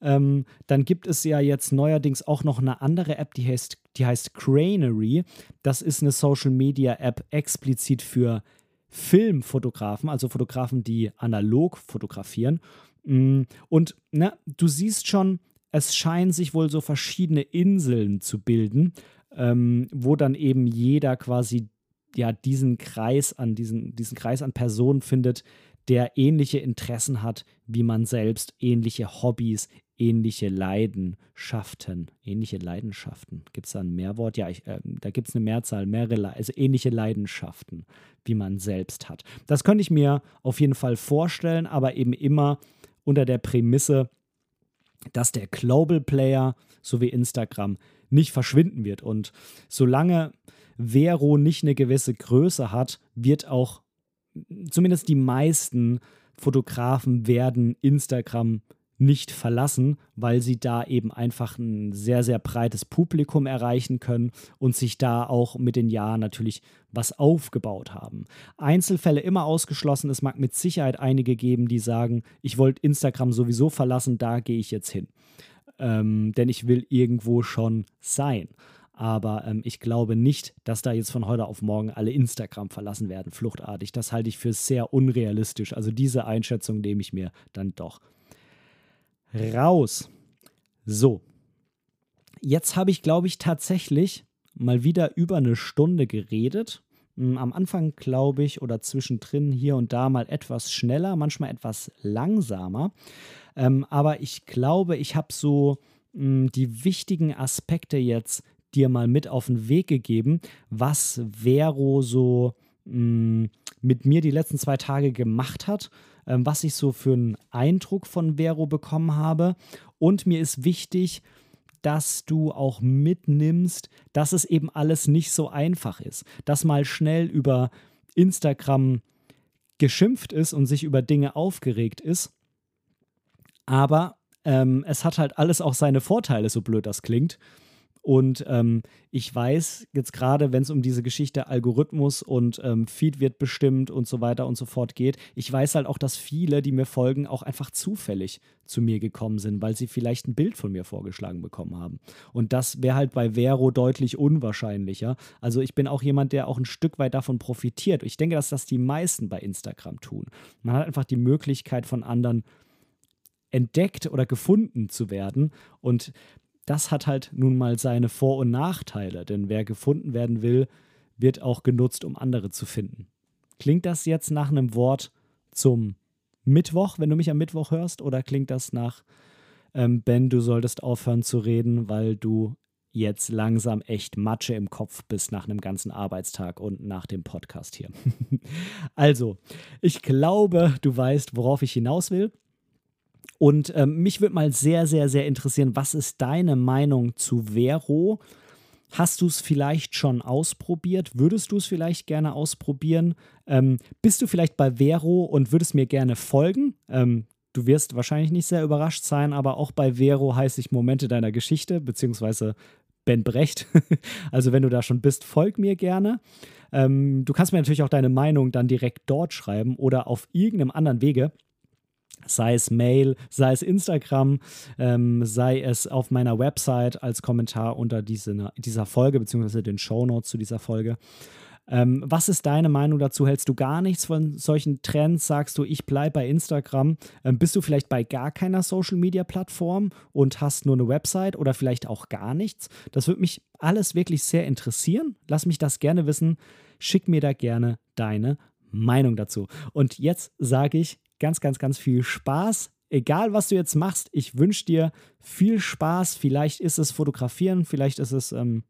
S2: Ähm, dann gibt es ja jetzt neuerdings auch noch eine andere App, die heißt, die heißt Cranery. Das ist eine Social-Media-App explizit für Filmfotografen, also Fotografen, die analog fotografieren. Mm, und ne, du siehst schon, es scheinen sich wohl so verschiedene Inseln zu bilden, ähm, wo dann eben jeder quasi ja diesen Kreis an diesen, diesen Kreis an Personen findet, der ähnliche Interessen hat wie man selbst, ähnliche Hobbys, ähnliche Leidenschaften. Ähnliche Leidenschaften. Gibt es da ein Mehrwort? Ja, ich, äh, da gibt es eine Mehrzahl, mehrere, also ähnliche Leidenschaften, wie man selbst hat. Das könnte ich mir auf jeden Fall vorstellen, aber eben immer unter der Prämisse, dass der Global Player, so wie Instagram, nicht verschwinden wird. Und solange Vero nicht eine gewisse Größe hat, wird auch zumindest die meisten Fotografen werden Instagram nicht verlassen, weil sie da eben einfach ein sehr, sehr breites Publikum erreichen können und sich da auch mit den Jahren natürlich was aufgebaut haben. Einzelfälle immer ausgeschlossen. Es mag mit Sicherheit einige geben, die sagen, ich wollte Instagram sowieso verlassen, da gehe ich jetzt hin ähm, denn ich will irgendwo schon sein. Aber ähm, ich glaube nicht, dass da jetzt von heute auf morgen alle Instagram verlassen werden, fluchtartig. Das halte ich für sehr unrealistisch. Also diese Einschätzung nehme ich mir dann doch raus. So, jetzt habe ich, glaube ich, tatsächlich mal wieder über eine Stunde geredet. Am Anfang, glaube ich, oder zwischendrin hier und da mal etwas schneller, manchmal etwas langsamer. Ähm, aber ich glaube, ich habe so mh, hm, die wichtigen Aspekte jetzt dir mal mit auf den Weg gegeben, was Vero so mh, hm, mit mir die letzten zwei Tage gemacht hat, ähm, was ich so für einen Eindruck von Vero bekommen habe. Und mir ist wichtig, dass du auch mitnimmst, dass es eben alles nicht so einfach ist. Dass mal schnell über Instagram geschimpft ist und sich über Dinge aufgeregt ist aber ähm, es hat halt alles auch seine Vorteile, so blöd das klingt. Und ähm, ich weiß jetzt gerade, wenn es um diese Geschichte Algorithmus und ähm, Feed wird bestimmt und so weiter und so fort geht, ich weiß halt auch, dass viele, die mir folgen, auch einfach zufällig zu mir gekommen sind, weil sie vielleicht ein Bild von mir vorgeschlagen bekommen haben. Und das wäre halt bei Vero deutlich unwahrscheinlicher. Also ich bin auch jemand, der auch ein Stück weit davon profitiert. Ich denke, dass das die meisten bei Instagram tun. Man hat einfach die Möglichkeit von anderen entdeckt oder gefunden zu werden. Und das hat halt nun mal seine Vor- und Nachteile, denn wer gefunden werden will, wird auch genutzt, um andere zu finden. Klingt das jetzt nach einem Wort zum Mittwoch, wenn du mich am Mittwoch hörst, oder klingt das nach ähm, Ben, du solltest aufhören zu reden, weil du jetzt langsam echt Matsche im Kopf bist nach einem ganzen Arbeitstag und nach dem Podcast hier. also, ich glaube, du weißt, worauf ich hinaus will. Und ähm, mich würde mal sehr, sehr, sehr interessieren, was ist deine Meinung zu Vero? Hast du es vielleicht schon ausprobiert? Würdest du es vielleicht gerne ausprobieren? Ähm, bist du vielleicht bei Vero und würdest mir gerne folgen? Ähm, du wirst wahrscheinlich nicht sehr überrascht sein, aber auch bei Vero heiße ich Momente deiner Geschichte, beziehungsweise Ben Brecht. also wenn du da schon bist, folg mir gerne. Ähm, du kannst mir natürlich auch deine Meinung dann direkt dort schreiben oder auf irgendeinem anderen Wege sei es Mail, sei es Instagram, ähm, sei es auf meiner Website als Kommentar unter diese, dieser Folge, beziehungsweise den Shownotes zu dieser Folge. Ähm, was ist deine Meinung dazu? Hältst du gar nichts von solchen Trends? Sagst du, ich bleibe bei Instagram? Ähm, bist du vielleicht bei gar keiner Social-Media-Plattform und hast nur eine Website oder vielleicht auch gar nichts? Das würde mich alles wirklich sehr interessieren. Lass mich das gerne wissen. Schick mir da gerne deine Meinung dazu. Und jetzt sage ich ganz, ganz, ganz viel Spaß. Egal, was du jetzt machst, ich wünsche dir viel Spaß. Vielleicht ist es Fotografieren, vielleicht ist es ähm,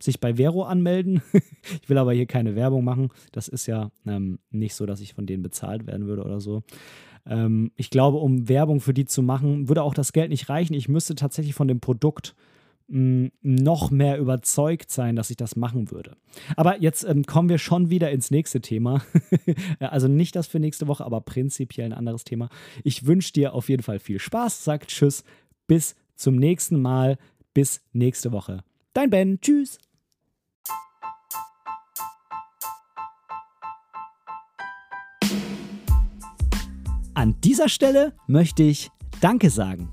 S2: sich bei Vero anmelden. ich will aber hier keine Werbung machen. Das ist ja ähm, nicht so, dass ich von denen bezahlt werden würde oder so. Ähm, ich glaube, um Werbung für die zu machen, würde auch das Geld nicht reichen. Ich müsste tatsächlich von dem Produkt noch mehr überzeugt sein, dass ich das machen würde. Aber jetzt ähm, kommen wir schon wieder ins nächste Thema. also nicht das für nächste Woche, aber prinzipiell ein anderes Thema. Ich wünsche dir auf jeden Fall viel Spaß, sagt Tschüss, bis zum nächsten Mal, bis nächste Woche. Dein Ben, tschüss. An dieser Stelle möchte ich Danke sagen.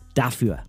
S2: dafür.